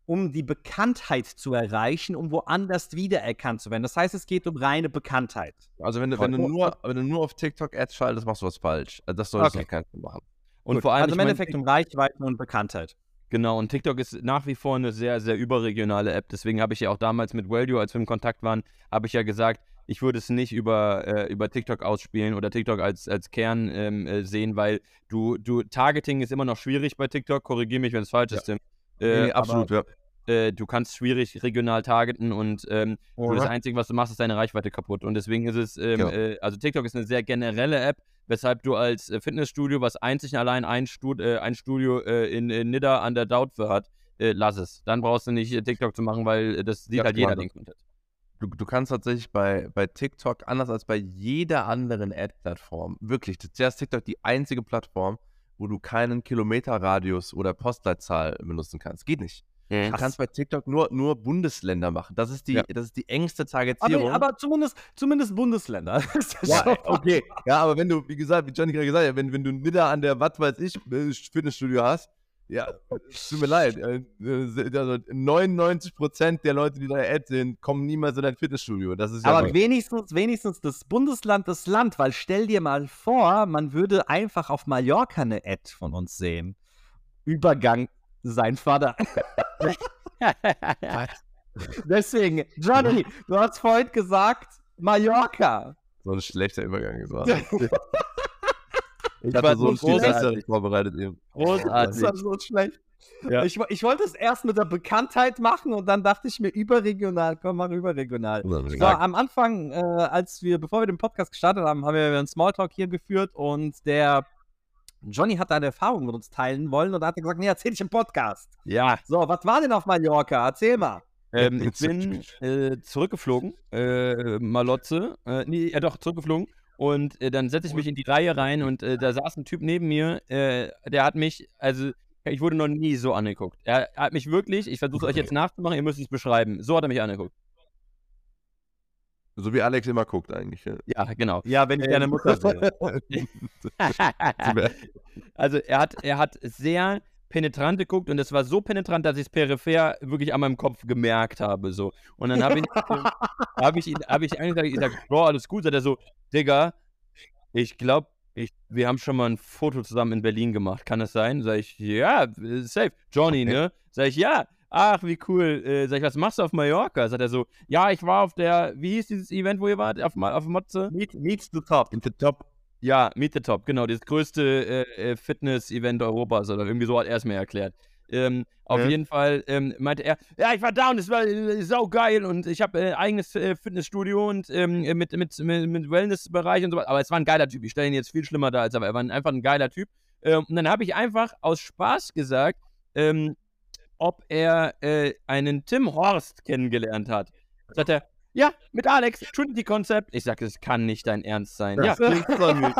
um die Bekanntheit zu erreichen, um woanders wiedererkannt zu werden. Das heißt, es geht um reine Bekanntheit. Also wenn du, wenn du, nur, wenn du nur auf TikTok Ads schaltest, machst du was falsch. Also das solltest Okay. du keinen machen. Und Gut, vor allem, also im Endeffekt um Reichweiten und Bekanntheit. Genau, und TikTok ist nach wie vor eine sehr, sehr überregionale App. Deswegen habe ich ja auch damals mit Value, als wir im Kontakt waren, habe ich ja gesagt, ich würde es nicht über, äh, über TikTok ausspielen oder TikTok als, als Kern ähm, äh, sehen, weil du, du, Targeting ist immer noch schwierig bei TikTok. Korrigiere mich, wenn es falsch Ja. ist, Tim. Äh, nee, absolut, ja. äh, du kannst schwierig regional targeten und ähm, du, das. Einzige, was du machst, ist deine Reichweite kaputt. Und deswegen ist es, ähm, Ja. äh, also TikTok ist eine sehr generelle App, weshalb du als äh, Fitnessstudio, was einzig und allein ein, Stud äh, ein Studio in, in Nidda an der Dautphe hat, äh, lass es. Dann brauchst du nicht TikTok zu machen, weil das sieht Ja, halt jeder klar. den Content. Du, du kannst tatsächlich bei, bei TikTok, anders als bei jeder anderen Ad-Plattform, wirklich, das ist TikTok die einzige Plattform, wo du keinen Kilometerradius oder Postleitzahl benutzen kannst. Geht nicht. Du kannst bei TikTok nur, nur Bundesländer machen. Das ist die, Ja. das ist die engste Targetierung. Aber, aber zumindest, zumindest Bundesländer. Ja, äh, okay. Ja, aber wenn du, wie gesagt, wie Johnny gerade gesagt hat, wenn, wenn du Nidda an der, was weiß ich, äh, Fitnessstudio hast, ja, es tut mir leid. äh, äh, Also 99% der Leute, die deine Ad sehen, kommen niemals in dein Fitnessstudio. Das ist ja Aber wenigstens, wenigstens das Bundesland, das Land, weil stell dir mal vor, man würde einfach auf Mallorca eine Ad von uns sehen. Übergang sein Vater. Deswegen, Johnny, du hast vorhin gesagt, Mallorca. so ein schlechter Übergang. Das war. Ich war hatte so ein viel besseres vorbereitet eben. Das Großartig. war so schlecht. Ja. Ich, ich wollte es erst mit der Bekanntheit machen und dann dachte ich mir überregional, komm, mach überregional. So, am Anfang, äh, als wir, bevor wir den Podcast gestartet haben, haben wir einen Smalltalk hier geführt und der Johnny hat eine Erfahrung mit uns teilen wollen und da hat er gesagt, nee, erzähl ich im Podcast. Ja, So, was war denn auf Mallorca? Erzähl mal. ähm, ich bin äh, zurückgeflogen, äh, Malotze, äh, nee, ja doch, zurückgeflogen. Und äh, dann setze ich mich in die Reihe rein und äh, da saß ein Typ neben mir, äh, der hat mich, also ich wurde noch nie so angeguckt. Er hat mich wirklich, ich versuche euch jetzt nachzumachen, ihr müsst es beschreiben. So hat er mich angeguckt. So wie Alex immer guckt eigentlich. Ja. Ja, genau. Ja, wenn ich Ähm, deine Mutter sehe. also er hat, er hat sehr penetrant geguckt und es war so penetrant, dass ich es peripher wirklich an meinem Kopf gemerkt habe. So. Und dann habe ich, hab ich ihn hab ich angesagt, ich sag, Bro, alles gut. Sagt er so, Digga, ich glaube, ich, wir haben schon mal ein Foto zusammen in Berlin gemacht. Kann das sein? Sag ich, ja, safe. Johnny, ne? Sag ich, ja. Ach, wie cool. Äh, sag ich, was machst du auf Mallorca? Sagt er so, ja, ich war auf der, wie hieß dieses Event, wo ihr wart? Auf, auf Motze? Meet, meet the top. In the top. Ja, Meet the Top, genau, das größte äh, äh, Fitness-Event Europas oder irgendwie so hat er es mir erklärt. Ähm, auf Ja. jeden Fall ähm, meinte er, ja, ich war da und es war äh, saugeil und ich habe äh, eigenes äh, Fitnessstudio und ähm, mit, mit, mit, mit Wellnessbereich und so weiter. Aber es war ein geiler Typ. Ich stelle ihn jetzt viel schlimmer dar, als er war. Er war einfach ein geiler Typ. Ähm, und dann habe ich einfach aus Spaß gesagt, ähm, ob er äh, einen Tim Horst kennengelernt hat. Sagt er, ja, mit Alex, Trinity Concept. Ich sage, das kann nicht dein Ernst sein. Ja, klingt voll mich.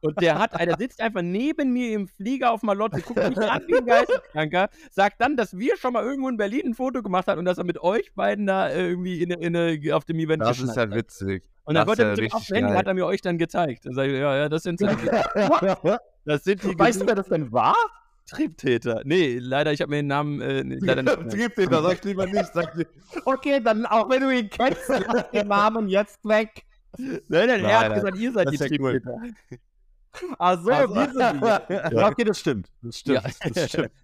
Und der hat, der sitzt einfach neben mir im Flieger auf Malotte, guckt mich an wie ein Geisteskranker, sagt dann, dass wir schon mal irgendwo in Berlin ein Foto gemacht haben und dass er mit euch beiden da äh, irgendwie in, in, auf dem Event Das ist ja hat. witzig. Und dann das wollte er ja auf Handy, hat er mir euch dann gezeigt. Dann sag ich, ja, ja, das sind, das sind die Weißt du, wer das denn war? Triebtäter. Nee, leider, ich habe mir den Namen äh, leider nicht. Triebtäter, sag ich lieber nicht. Sag ich, Okay, dann auch wenn du ihn kennst, lass den Namen jetzt weg. Nein, nein, er Nein, hat nein. gesagt, ihr seid Das die ja cool. Triebtäter. Ach so, Also- wir sind die. Ja, okay, das stimmt. Das stimmt. Ja. Das stimmt.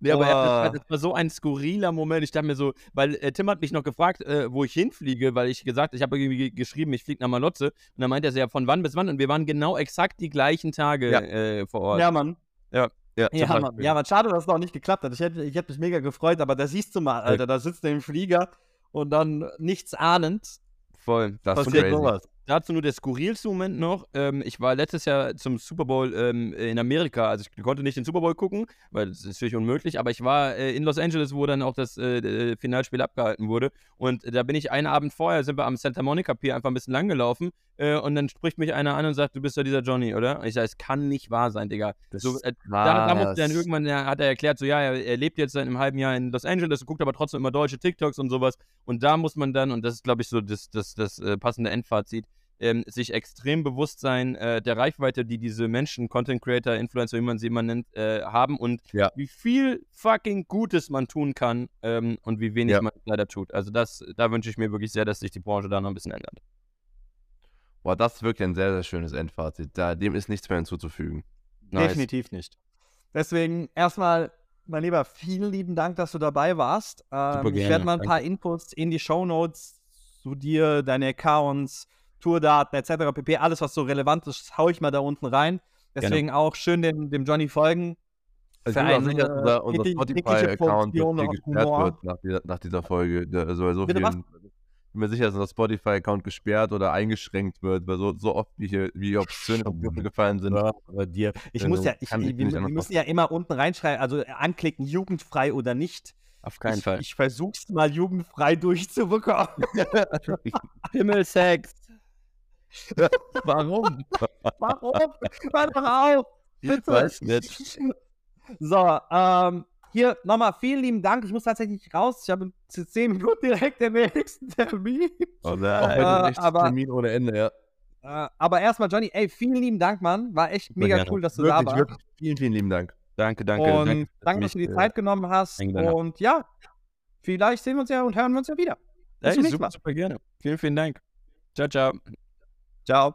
Nee, aber er, das, das war so ein skurriler Moment. Ich dachte mir so, weil äh, Tim hat mich noch gefragt, äh, wo ich hinfliege, weil ich gesagt, ich habe irgendwie ge- geschrieben, ich fliege nach Malotze. Und dann meinte er so, ja, von wann bis wann? Und wir waren genau exakt die gleichen Tage Ja. äh, vor Ort. Ja, Mann. ja, Ja, zum Mann. Ja, Mann, schade, dass es noch nicht geklappt hat. Ich hätte, ich hätte mich mega gefreut, aber da siehst du mal, Alter, da sitzt er im Flieger und dann nichts ahnend Voll. Das ist passiert crazy. sowas. Dazu nur der skurrilste Moment noch. Ähm, ich war letztes Jahr zum Super Bowl ähm, in Amerika. Also ich konnte nicht den Super Bowl gucken, weil das ist natürlich unmöglich. Aber ich war äh, in Los Angeles, wo dann auch das äh, äh, Finalspiel abgehalten wurde. Und da bin ich einen Abend vorher, sind wir am Santa Monica Pier einfach ein bisschen lang gelaufen. Äh, und dann spricht mich einer an und sagt, du bist ja dieser Johnny, oder? Und ich sage, es kann nicht wahr sein, Digga. So, äh, da, da musste dann irgendwann, ja, hat er erklärt, so ja, er, er lebt jetzt seit einem halben Jahr in Los Angeles guckt aber trotzdem immer deutsche TikToks und sowas. Und da muss man dann, und das ist, glaube ich, so das, das, das äh, passende Endfazit, ähm, sich extrem bewusst sein äh, der Reichweite, die diese Menschen, Content Creator, Influencer, wie man sie immer nennt, äh, haben und Ja. wie viel fucking Gutes man tun kann ähm, und wie wenig Ja. man leider tut. Also das, da wünsche ich mir wirklich sehr, dass sich die Branche da noch ein bisschen ändert. Boah, das ist wirklich ein sehr, sehr schönes Endfazit. Da, dem ist nichts mehr hinzuzufügen. Nice. Definitiv nicht. Deswegen erstmal, mein Lieber, vielen lieben Dank, dass du dabei warst. Ähm, ich gerne, werde mal ein paar Infos in die Shownotes zu dir, deine Accounts, Tourdaten etc. pp. Alles, was so relevant ist, hau ich mal da unten rein. Deswegen auch schön dem, dem Johnny folgen. Also ich bin mir auch sicher, dass unser, Spotify-Account gesperrt Humor. wird nach dieser, nach dieser Folge. Da- Also so vielen, bin mir sicher, dass unser Spotify-Account gesperrt oder eingeschränkt wird, weil so, so oft wie hier wie obszöne Begriffe gefallen sind. bei dir. Ich Also, muss ja, ich, ich wir, wir müssen ja immer unten reinschreiben, also anklicken, jugendfrei oder nicht. Auf keinen ich, Fall. Ich versuch's mal jugendfrei durchzubekommen. Himmelsex. Warum? Warum? Hör doch auf! Bitte! Weiß nicht. So, ähm, hier nochmal vielen lieben Dank. Ich muss tatsächlich raus. Ich habe in 10 Minuten direkt den nächsten Termin. Oh Äh, nein, echt aber- Termin ohne Ende, ja. Äh, aber erstmal, Johnny, ey, vielen lieben Dank, Mann. War echt mega gerne. cool, dass du Wirklich, da warst. wirklich. Vielen, vielen lieben Dank. Danke, danke. und danke, danke, mich, dass du die äh, Zeit genommen hast. Und ja, vielleicht sehen wir uns ja und hören wir uns ja wieder. Bis Ey, zum nächsten super, Mal. super gerne. Vielen, vielen Dank. Ciao, ciao. Ciao.